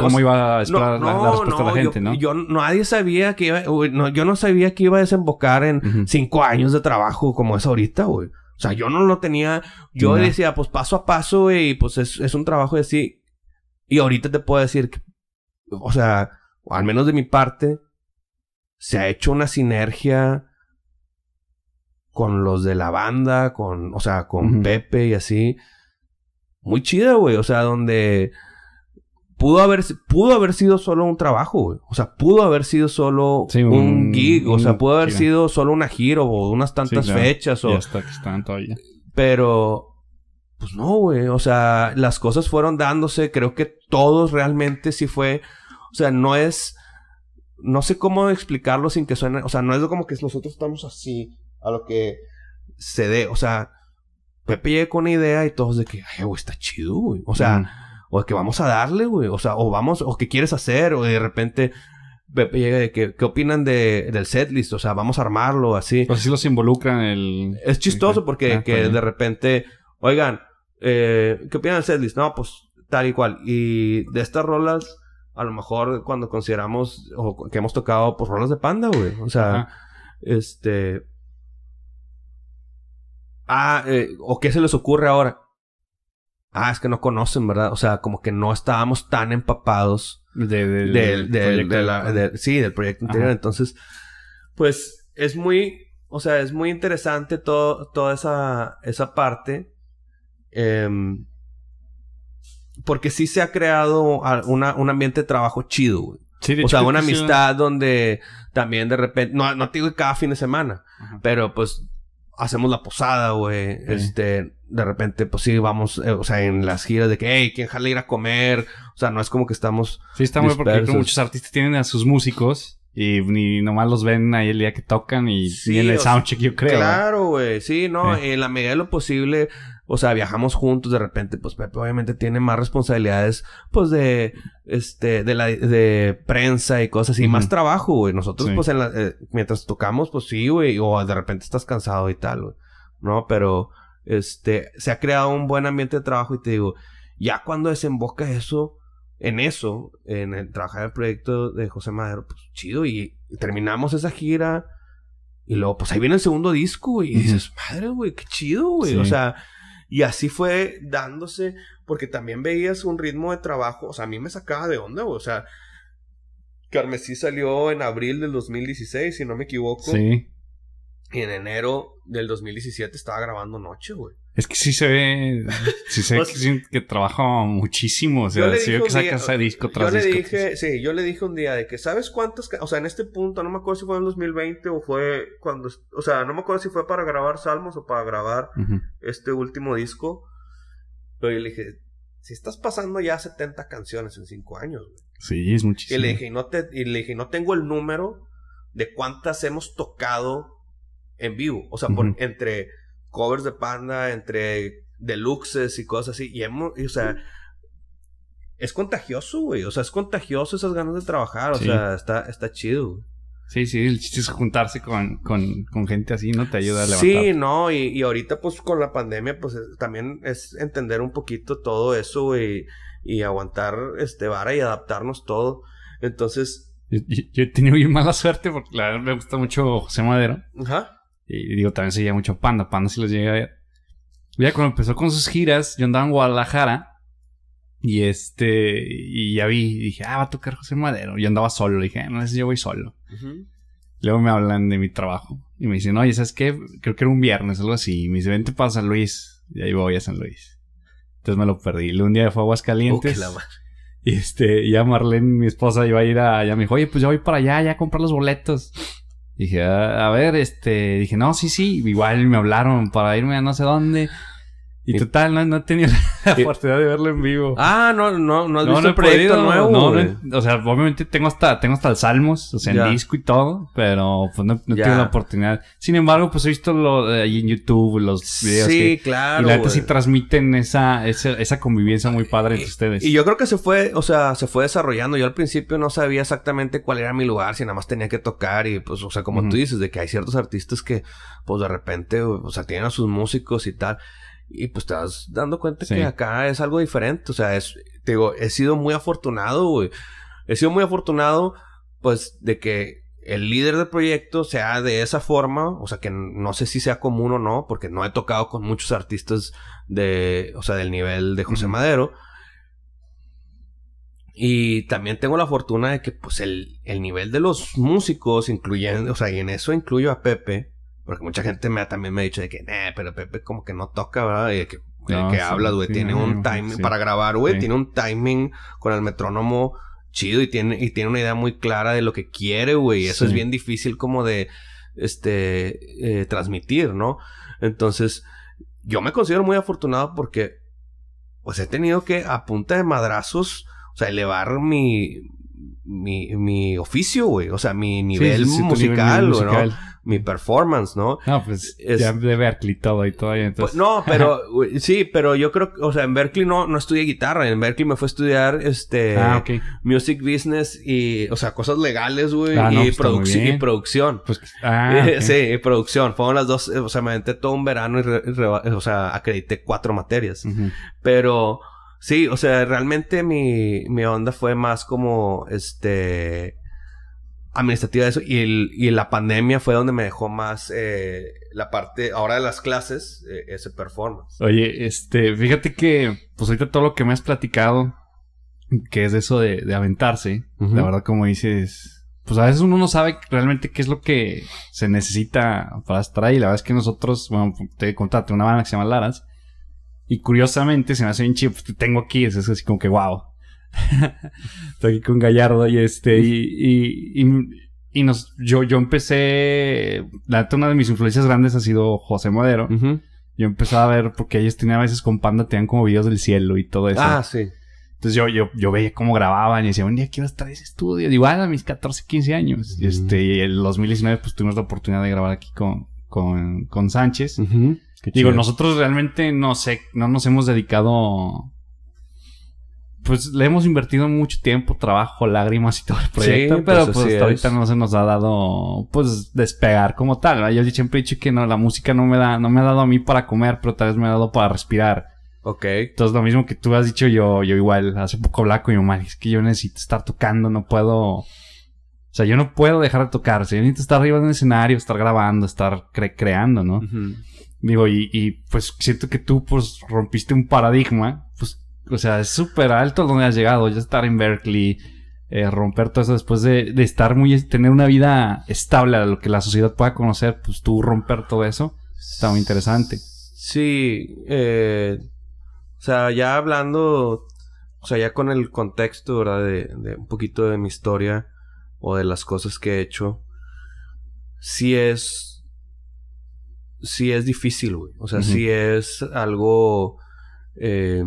cómo, iba a esperar la, respuesta de la gente, ¿no? Yo, nadie sabía que iba... yo no sabía que iba a desembocar en cinco años de trabajo como es ahorita, güey. O sea, yo no lo tenía... Yo decía, pues paso a paso, güey. Y pues es, es un trabajo de así. Y ahorita te puedo decir que... O sea, al menos de mi parte... Se ha hecho una sinergia con los de la banda, con, o sea, con Pepe y así. Muy chida, güey. O sea, donde pudo haber, pudo haber sido solo un trabajo, güey. O sea, pudo haber sido solo un, gig. O sea, pudo haber sido solo una giro o unas tantas fechas. O... Está que están todavía. Pero, pues no, güey. O sea, las cosas fueron dándose. Creo que todos realmente sí fue. O sea, no es. No sé cómo explicarlo sin que suene. O sea, no es como que nosotros estamos así a lo que se dé. O sea, Pepe llega con una idea y todos de que, ay, güey, está chido, güey. O sea, o de que vamos a darle, güey. O sea, o vamos, o qué quieres hacer, o de repente Pepe llega de que, ¿qué opinan de, del setlist? O sea, vamos a armarlo, así. Pues sí los involucran el... Es chistoso porque ah, que de repente, oigan, eh, ¿qué opinan del setlist? No, pues tal y cual. Y de estas rolas, a lo mejor cuando consideramos, o que hemos tocado, pues rolas de panda, güey. O sea, este Ah, eh, ¿o qué se les ocurre ahora? Ah, es que no conocen, ¿verdad? O sea, como que no estábamos tan empapados de, del, proyecto. sí, del proyecto anterior. Entonces, pues es muy, o sea, es muy interesante todo, toda esa, esa parte. Em, porque sí se ha creado una, un ambiente de trabajo chido, güey. Sí, o sea, una amistad donde también de repente, no, no te digo cada fin de semana, pero pues hacemos la posada, güey. Este, de repente, pues sí, vamos, eh, o sea, en las giras de que, hey, ¿quién jala ir a comer? O sea, no es como que estamos. Sí, está muy porque muchos artistas tienen a sus músicos y ni nomás los ven ahí el día que tocan y, Sí, y en el soundcheck, yo creo. ¿eh? Claro, güey. Sí, no, en la medida de lo posible, o sea, viajamos juntos de repente, pues Pepe obviamente tiene más responsabilidades, pues de, este, de la, de prensa y cosas Ujú. más trabajo, güey. Nosotros, Sí. pues, en la, eh, mientras tocamos, pues sí, güey, o de repente estás cansado y tal, güey. No, pero, este, se ha creado un buen ambiente de trabajo y te digo, ya cuando desemboca eso, en eso, en el trabajar en el proyecto de José Madero, pues chido, y terminamos esa gira. Y luego, pues ahí viene el segundo disco, güey. Y dices, madre, güey, qué chido, güey. Sí. O sea, y así fue dándose, porque también veías un ritmo de trabajo. O sea, a mí me sacaba de onda, güey. O sea, Carmesí salió en abril del 2016, si no me equivoco. Sí. Y en enero del 2017 estaba grabando Noche, güey. Es que sí se ve, sí se ve que, que trabaja muchísimo. O Yo sea, le dije veo que saca ese disco Yo tras le disco. dije, sí, yo le dije un día de que, ¿sabes cuántas? O sea, en este punto, no me acuerdo si fue en 2020 o fue cuando, o sea, no me acuerdo si fue para grabar Salmos o para grabar este último disco. Pero yo le dije, si estás pasando ya 70 canciones en 5 años, güey. Sí, es Y muchísimo. le dije, y no te, y le dije, no tengo el número de cuántas hemos tocado en vivo. O sea, por- entre covers de Panda, entre deluxes y cosas así. Y hemos, y, o sea, es contagioso, güey. O sea, es contagioso esas ganas de trabajar. O Sí. sea, está, está chido, güey. Sí, sí, el chiste es juntarse con, con, con gente así, ¿no? Te ayuda a levantar. Sí, no, y, y ahorita pues con la pandemia pues es- también es entender un poquito todo eso, güey, y aguantar este vara y adaptarnos todo. Entonces, Yo, yo- yo he tenido bien mala suerte porque la verdad me gusta mucho José Madero. ajá. Y digo, también seguía mucho Panda. Panda sí los llegué a ver. Ya cuando empezó con sus giras, yo andaba en Guadalajara. Y este, y ya vi, dije, ah, va a tocar José Madero. Yo andaba solo, dije, "Ah, no sé, yo voy solo. Luego me hablan de mi trabajo. Y me dicen, oye, ¿sabes qué? Creo que era un viernes, algo así. Y me dice, vente para San Luis. Y ahí voy a San Luis. Entonces me lo perdí. Luego un día fue a Aguascalientes. Oh. Y este, ya Marlene, mi esposa, iba a ir a, ya me dijo, oye, pues ya voy para allá, ya a comprar los boletos. Dije, a, a ver, este, dije, no, sí, sí, igual me hablaron para irme a no sé dónde. Y total, no, no he tenido la oportunidad de verlo en vivo. Ah, no, no, no has no, visto no el proyecto podido, nuevo, no, no o sea, obviamente tengo hasta, tengo hasta el Salmos, o sea, el disco y todo, pero pues no, no tuve la oportunidad. Sin embargo, pues he visto lo de ahí en YouTube, los videos Sí, que, claro. y la neta sí transmiten esa, esa, esa convivencia muy padre entre ustedes. Y yo creo que se fue, o sea, se fue desarrollando. Yo al principio no sabía exactamente cuál era mi lugar, si nada más tenía que tocar y pues, o sea, como Ujú. tú dices, de que hay ciertos artistas que, pues de repente, o sea, tienen a sus músicos y tal. Y pues te vas dando cuenta Sí. que acá es algo diferente. O sea, es, te digo, he sido muy afortunado, güey. He sido muy afortunado, pues, de que el líder del proyecto sea de esa forma. O sea, que no sé si sea común o no, porque no he tocado con muchos artistas de, o sea, del nivel de José. Madero. Y también tengo la fortuna de que, pues, el, el nivel de los músicos, incluyendo, o sea, y en eso incluyo a Pepe, porque mucha gente me ha, también me ha dicho de que, nah, pero Pepe como que no toca, ¿verdad? Y de que, el que sí, hablas, güey, sí, tiene un timing sí. para grabar, güey, tiene un timing con el metrónomo chido y tiene, y tiene una idea muy clara de lo que quiere, güey. Y eso es bien difícil como de, este, eh, transmitir, ¿no? Entonces, yo me considero muy afortunado porque, pues he tenido que, a punta de madrazos, o sea, elevar mi, mi, mi oficio, güey. O sea, mi nivel musical, nivel güey, ¿no? Mi performance, ¿no? No, pues Es- ya de Berkeley todo y todo. y Pues, entonces... no, pero sí, pero yo creo que, o sea, en Berkeley no, no estudié guitarra. En Berkeley me fue a estudiar este ah, ok. music business y, o sea, cosas legales, güey, Ah, no, y, pues, produc- y producción. Pues, ah. Sí, y producción. Fueron las dos, eh, o sea, me aventé todo un verano y, re- o sea, acredité cuatro materias. Pero sí, o sea, realmente mi, mi onda fue más como este administrativa de eso. Y, el- y la pandemia fue donde me dejó más eh, la parte ahora de las clases, eh, ese performance. Oye, este, fíjate que, pues ahorita todo lo que me has platicado, que es eso de, de aventarse, la verdad, como dices, pues a veces uno no sabe realmente qué es lo que se necesita para estar ahí. La verdad es que nosotros, bueno, te contaste una banda que se llama Laras, y curiosamente se me hace bien chido, pues te tengo aquí, es, es así como que wow. Estoy aquí con Gallardo y este, y, y, y, y nos, yo, yo empecé, la una de mis influencias grandes ha sido José Madero. Yo empezaba a ver, porque ellos tenían a veces con Panda, tenían como videos del cielo y todo eso. Ah, sí. Entonces yo, yo, yo veía cómo grababan y decía, un día quiero estar en ese estudio. Igual a mis 14, 15 años. Y este, y en el 2019 pues tuvimos la oportunidad de grabar aquí con, con, con Sánchez. Digo, nosotros realmente no sé, no nos hemos dedicado. Pues le hemos invertido mucho tiempo, trabajo, lágrimas y todo el proyecto, Sí, pero pues pues, así hasta ahorita no se nos ha dado, pues, despegar como tal. ¿verdad? Yo siempre he dicho que no, la música no me da, no me ha dado a mí para comer, pero tal vez me ha dado para respirar. Ok. Entonces, lo mismo que tú has dicho, yo, yo igual, hace poco hablaba con mi mamá, es que yo necesito estar tocando, no puedo. O sea, yo no puedo dejar de tocar. O sea, yo necesito estar arriba de un escenario, estar grabando, estar cre- creando, ¿no? Digo, y, y pues siento que tú pues rompiste un paradigma, pues, o sea, es súper alto donde has llegado, ya estar en Berkeley, eh, romper todo eso después de, de estar muy, tener una vida estable a lo que la sociedad pueda conocer, pues tú romper todo eso, está muy interesante. Sí, eh, o sea, ya hablando, o sea, ya con el contexto, ¿verdad? De, de un poquito de mi historia o de las cosas que he hecho, sí es, sí es difícil, güey. O sea, sí es algo eh,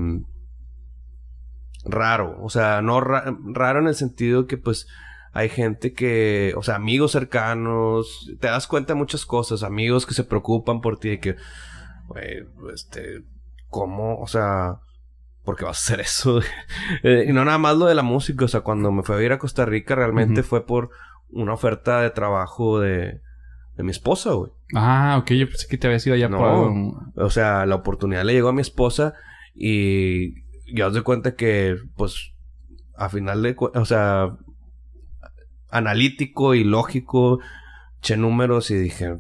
raro. O sea, no ra- raro en el sentido que, pues, hay gente que, o sea, amigos cercanos, te das cuenta de muchas cosas, amigos que se preocupan por ti, de que, güey, este, ¿cómo? O sea, ¿por qué vas a hacer eso? Eh, y no nada más lo de la música, o sea, cuando me fui a ir a Costa Rica realmente fue por una oferta de trabajo de, de mi esposa, güey. Ah, ok, yo pensé que te habías ido allá No. por... O sea, la oportunidad le llegó a mi esposa y ya os de cuenta que, pues, a final de o sea, analítico y lógico, eché números y dije,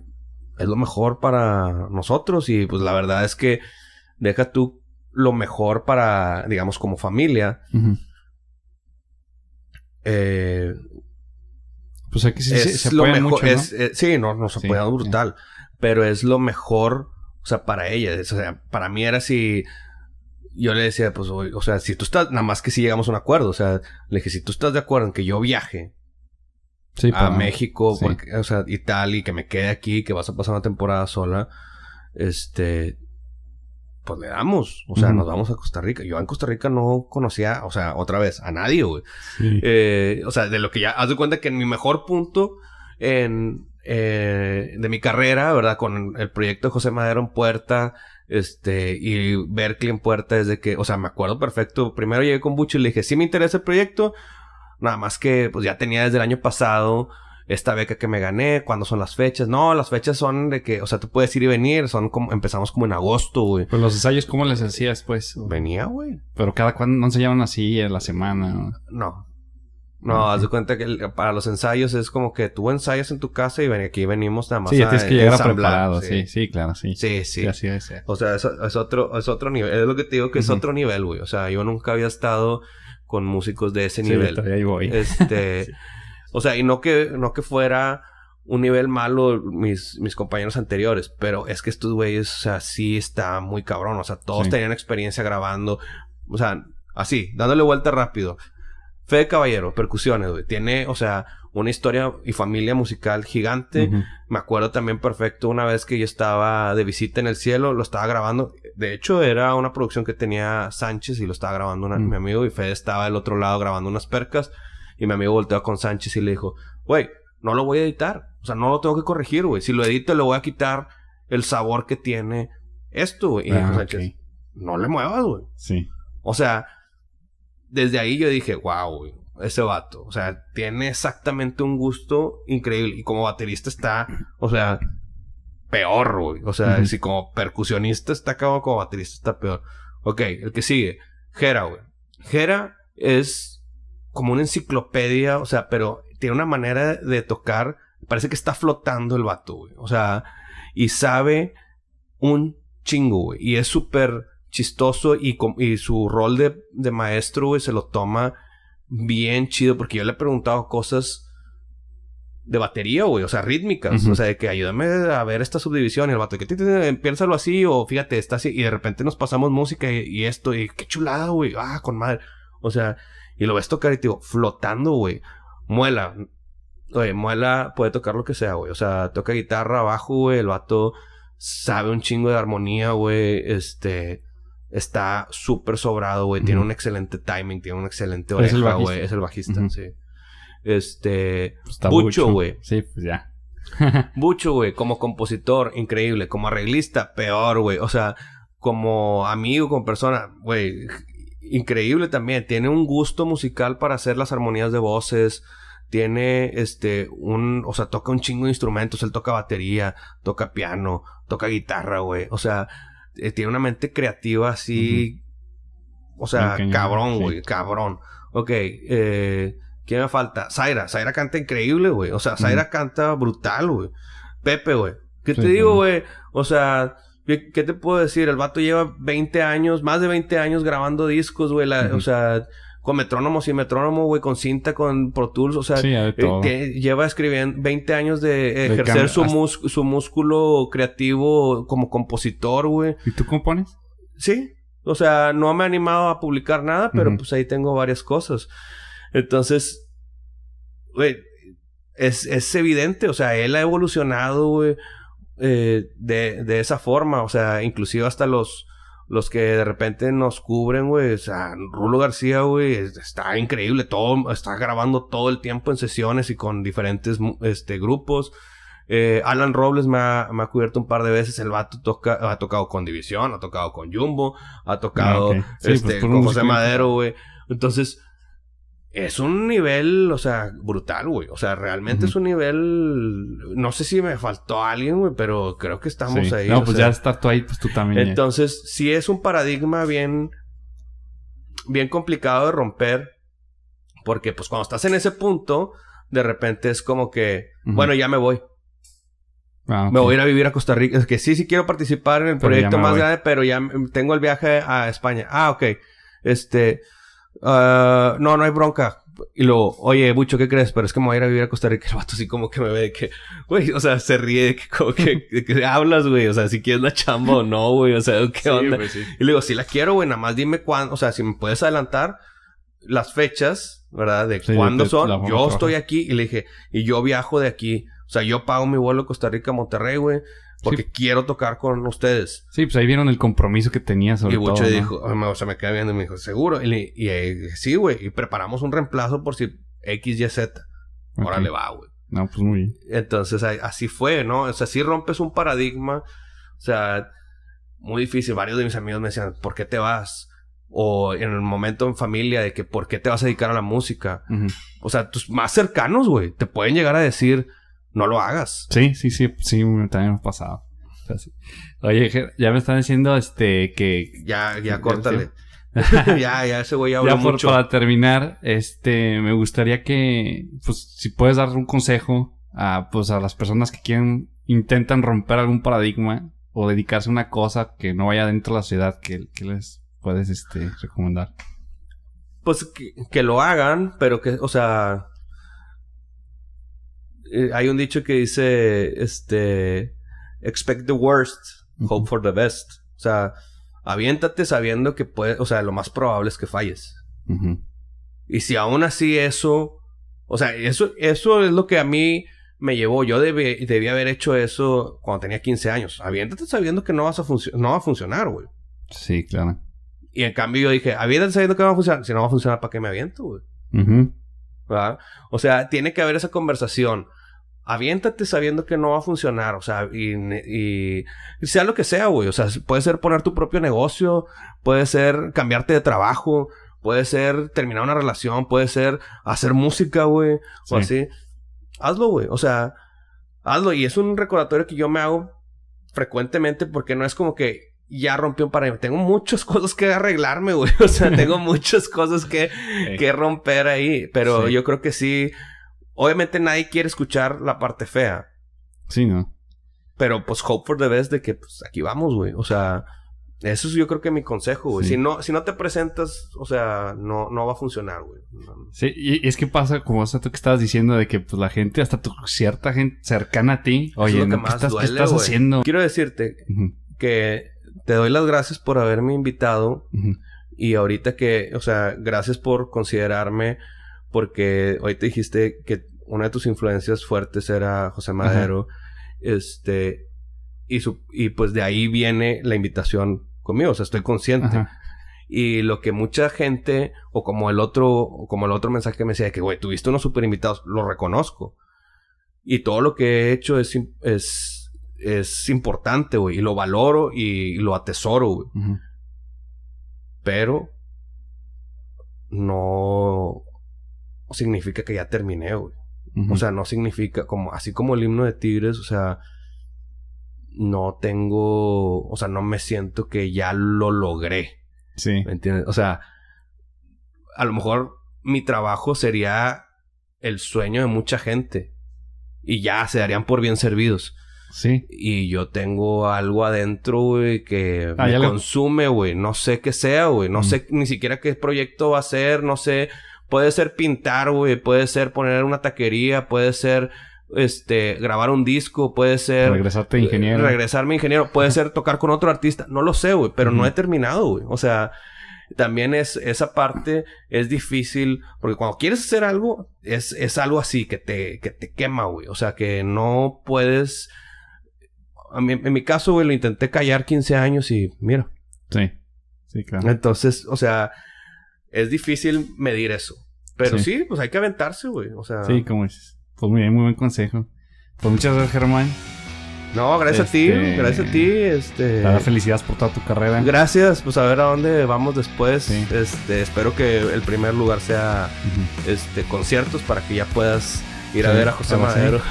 es lo mejor para nosotros y pues la verdad es que deja tú lo mejor para, digamos, como familia. Eh, Pues aquí sí, es se, se lo mejor, mucho, ¿no? es, eh, sí, no, no se Sí, puede sí. brutal, pero es lo mejor, o sea, para ella, es- o sea, para mí era si yo le decía, pues, o sea, si tú estás, nada más que si llegamos a un acuerdo, o sea, le dije, si tú estás de acuerdo en que yo viaje Sí, a México, sí. porque, o sea, y tal, y que me quede aquí, que vas a pasar una temporada sola, este, pues le damos, o sea, nos vamos a Costa Rica. Yo en Costa Rica no conocía, o sea, otra vez, a nadie, güey. Sí. Eh, o sea, de lo que ya, haz de cuenta que en mi mejor punto en, eh, de mi carrera, ¿verdad? Con el proyecto de José Madero en puerta, este, y Berkeley en puerta, desde que, o sea, me acuerdo perfecto. Primero llegué con Bucho y le dije, sí me interesa el proyecto, nada más que, pues ya tenía desde el año pasado esta beca que me gané, cuándo son las fechas. No, las fechas son de que, o sea, tú puedes ir y venir, son como, empezamos como en agosto, güey. Pues los ensayos, ¿cómo les hacías, pues? Venía, güey. Pero cada cuando no ensayaban así en la semana. ¿no? No. No, Ok. haz de cuenta que el- para los ensayos es como que tú ensayas en tu casa y ven, aquí venimos nada más Sí, ya tienes que llegar preparado. Sí. sí, claro, sí. Sí, sí. Sí, así ser. O sea, es, es otro, es otro nivel. Es lo que te digo que es otro nivel, güey. O sea, yo nunca había estado con músicos de ese Sí, nivel. todavía ahí voy. Este, Sí. o sea, y no que, no que fuera un nivel malo mis, mis compañeros anteriores, pero es que estos güeyes, o sea, sí está muy cabrón. O sea, todos Sí. tenían experiencia grabando. O sea, así, dándole vuelta rápido. Fede Caballero, percusiones, güey. Tiene, o sea, una historia y familia musical gigante. Ujú. Me acuerdo también perfecto una vez que yo estaba de visita en el cielo, lo estaba grabando. De hecho, era una producción que tenía Sánchez y lo estaba grabando una- Mm. mi amigo. Y Fede estaba del otro lado grabando unas percas. Y mi amigo volteó con Sánchez y le dijo, güey, no lo voy a editar. O sea, no lo tengo que corregir, güey. Si lo edito, le voy a quitar el sabor que tiene esto, güey. Y Ah, dijo. Sánchez, no le muevas, güey. Sí. O sea, desde ahí yo dije, wow, güey, ese vato. O sea, tiene exactamente un gusto increíble. Y como baterista está, o sea, peor, güey. O sea, si como percusionista está cabrón, como baterista está peor. Ok, el que sigue. Jera, güey. Jera es como una enciclopedia, o sea, pero tiene una manera de tocar. Parece que está flotando el vato, güey. O sea, y sabe un chingo, güey. Y es súper chistoso y, y su rol de, de maestro, güey, se lo toma bien chido. Porque yo le he preguntado cosas de batería, güey. O sea, rítmicas. Ujú. O sea, de que ayúdame a ver esta subdivisión. Y el vato, que ti, piénsalo así o fíjate, está así. Y de repente nos pasamos música y, y esto. Y qué chulada, güey. Ah, con madre. O sea, y lo ves tocar y te digo, flotando, güey. Muela. Oye, Muela puede tocar lo que sea, güey. O sea, toca guitarra, bajo, güey. El vato sabe un chingo de armonía, güey. Este. Está súper sobrado, güey. Tiene un excelente timing, tiene un excelente Es el oreja, bajista. güey. Es el bajista, sí. Este. Está Bucho, güey. Sí, pues ya. Bucho, güey, como compositor, increíble. Como arreglista, peor, güey. O sea, como amigo, como persona, güey, increíble también. Tiene un gusto musical para hacer las armonías de voces. Tiene, este, un, o sea, toca un chingo de instrumentos. Él toca batería, toca piano, toca guitarra, güey. O sea, eh, tiene una mente creativa así. O sea, cabrón, sí. güey, cabrón. Ok, eh, ¿quién me falta? Zaira. Zaira canta increíble, güey. O sea, Zaira canta brutal, güey. Pepe, güey. ¿Qué Sí, te digo, güey? O sea, ¿qué, te puedo decir? El vato lleva 20 años, más de 20 años grabando discos, güey. O sea, con metrónomo, sin metrónomo, güey, con cinta, con Pro Tools. O sea, Sí, eh, que lleva escribiendo 20 años de ejercer su, hasta- mus- su músculo creativo como compositor, güey. ¿Y tú compones? Sí. O sea, no me he animado a publicar nada, pero pues ahí tengo varias cosas. Entonces, güey, es, es evidente, o sea, él ha evolucionado, güey, eh, de, de esa forma. O sea, inclusive hasta los, los que de repente nos cubren, güey. O sea, Rulo García, güey, es- está increíble. Todo, está grabando todo el tiempo en sesiones y con diferentes mu- este, grupos. Eh, Alan Robles me ha, me ha cubierto un par de veces. El vato toca, ha tocado con División, ha tocado con Jumbo, ha tocado Ah. Sí, este, pues, puro con José Madero, güey. Entonces, es un nivel, o sea, brutal, güey. O sea, realmente es un nivel. No sé si me faltó alguien, güey, pero creo que estamos Sí. ahí. No, pues sea. ya estar tú ahí, pues tú también. ya. Entonces, sí es un paradigma bien, bien complicado de romper. Porque, pues, cuando estás en ese punto, de repente es como que, bueno, ya me voy. Ah, Me voy a ir a vivir a Costa Rica. Es que sí, sí quiero participar en el Pero proyecto más voy. grande, pero ya tengo el viaje a España. Ah, ok. Este. Ah, no, no hay bronca. Y luego, oye, Bucho, ¿qué crees? Pero es que me voy a ir a vivir a Costa Rica. El vato así como que me ve de que, güey, o sea, se ríe de que, como que, de que hablas, güey. O sea, si quieres la chamba o no, güey. O sea, ¿qué Sí, onda? pues, sí. Y le digo, sí la quiero, güey, nada más dime cuándo, o sea, si me puedes adelantar las fechas, ¿verdad? De Sí, cuándo te- son. Yo trabajar. estoy aquí y le dije, y yo viajo de aquí. O sea, yo pago mi vuelo a Costa Rica a Monterrey, güey, porque Sí. quiero tocar con ustedes. Sí, pues ahí vieron el compromiso que tenía sobre y Bucho todo, dijo, o me- o sea, me queda viendo y me dijo, seguro. Y, le- y, eh, sí, güey, y preparamos un reemplazo por si X, Y, Z. Ok. Órale, va, güey. No, pues muy bien. Entonces, así fue, ¿no? O sea, sí rompes un paradigma. O sea, muy difícil. Varios de mis amigos me decían, ¿por qué te vas? O en el momento en familia de que, ¿por qué te vas a dedicar a la música? O sea, tus más cercanos, güey, te pueden llegar a decir, no lo hagas. Sí, sí, sí, sí, también ha pasado. Oye, ya me están diciendo este que Ya, ya, córtale. ya, ya, ese güey habla ya por, mucho. para terminar, este me gustaría que pues si puedes dar un consejo a pues a las personas que quieren intentan romper algún paradigma o dedicarse a una cosa que no vaya dentro de la ciudad, que, que les puedes este recomendar? Pues que, que lo hagan, pero que, o sea. Eh, hay un dicho que dice, este, expect the worst, hope for the best. O sea, aviéntate sabiendo que puede, o sea, lo más probable es que falles. Y si aún así eso, o sea, eso, eso es lo que a mí me llevó. Yo debí, debí haber hecho eso cuando tenía 15 años. Aviéntate sabiendo que no vas a no va a funcionar, güey. Sí, claro. Y en cambio yo dije, aviéntate sabiendo que no va a funcionar. Si no va a funcionar, ¿para qué me aviento, güey? O sea, tiene que haber esa conversación. Aviéntate sabiendo que no va a funcionar, o sea, y, y- y sea lo que sea, güey. O sea, puede ser poner tu propio negocio, puede ser cambiarte de trabajo, puede ser terminar una relación, puede ser hacer música, güey, o Sí. así. Hazlo, güey. O sea, hazlo. Y es un recordatorio que yo me hago frecuentemente porque no es como que ya rompí un paradigma. Tengo muchas cosas que arreglarme, güey. O sea, tengo muchas cosas que, que romper ahí. Pero Sí. yo creo que sí. Obviamente nadie quiere escuchar la parte fea. Sí, ¿no? Pero pues hope for the best de que pues aquí vamos, güey. O sea, eso es yo creo que mi consejo, güey. Sí. Si no, si no te presentas, o sea, no, no va a funcionar, güey. No. Sí, y, es que pasa como eso tú que estabas diciendo de que pues la gente, hasta tu cierta gente cercana a ti, oye, lo que ¿no? ¿qué más estás, qué estás güey. haciendo? Quiero decirte que te doy las gracias por haberme invitado. Y ahorita que, o sea, gracias por considerarme, porque hoy te dijiste que una de tus influencias fuertes era José Madero. Este, y, su, y pues de ahí viene la invitación conmigo, o sea, estoy consciente. Y lo que mucha gente, o como el otro, como el otro mensaje que me decía, que güey, tuviste unos super invitados, lo reconozco. Y todo lo que he hecho es, es, es importante, güey, y lo valoro y, lo atesoro, güey. Pero no significa que ya terminé, güey. O sea, no significa como así como el himno de Tigres, o sea, no tengo, o sea, no me siento que ya lo logré. Sí. ¿Me entiendes? O sea, a lo mejor mi trabajo sería el sueño de mucha gente y ya se darían por bien servidos. Sí. Y yo tengo algo adentro, güey, que ah, me consume, güey. No sé qué sea, güey. No sé ni siquiera qué proyecto va a ser. No sé. Puede ser pintar, güey. Puede ser poner una taquería. Puede ser, este, grabar un disco. Puede ser... Regresarte ingeniero. regresarme ingeniero. Puede ser tocar con otro artista. No lo sé, güey. Pero no he terminado, güey. O sea... También es... Esa parte es difícil. Porque cuando quieres hacer algo... Es, es algo así que te... Que te quema, güey. O sea, que no puedes en mi caso, güey, lo intenté callar 15 años y mira. Sí. Sí, claro. Entonces, o sea, es difícil medir eso. Pero sí, pues hay que aventarse, güey. O sea. Sí, como dices. Pues muy bien, muy buen consejo. Pues muchas gracias, Germán. No, gracias a ti, este, gracias a ti, este... felicidades por toda tu carrera. Gracias, pues a ver a dónde vamos después. Este, espero que el primer lugar sea, este, conciertos para que ya puedas ir a ver a José Madero.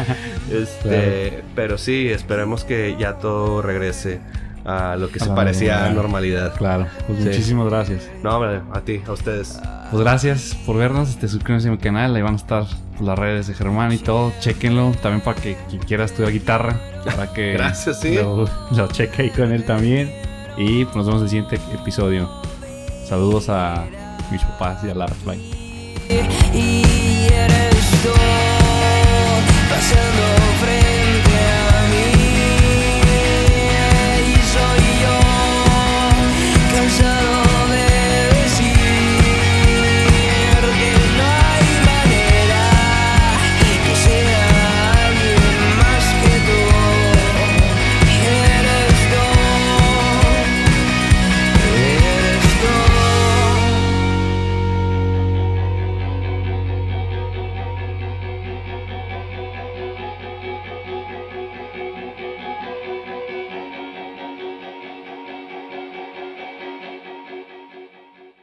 este, Pero sí, esperemos que ya todo regrese a lo que se parecía a normalidad. Claro, pues muchísimas gracias. No, hombre, a ti, a ustedes. Pues gracias por vernos, este, suscríbanse a mi canal, ahí van a estar las redes de Germán y todo, chequenlo, también para que quien quiera estudiar guitarra, para que gracias, sí. lo, cheque ahí con él también. Y pues nos vemos en el siguiente episodio. Saludos a mis papás y a Lara Fly. Y eres tú pasando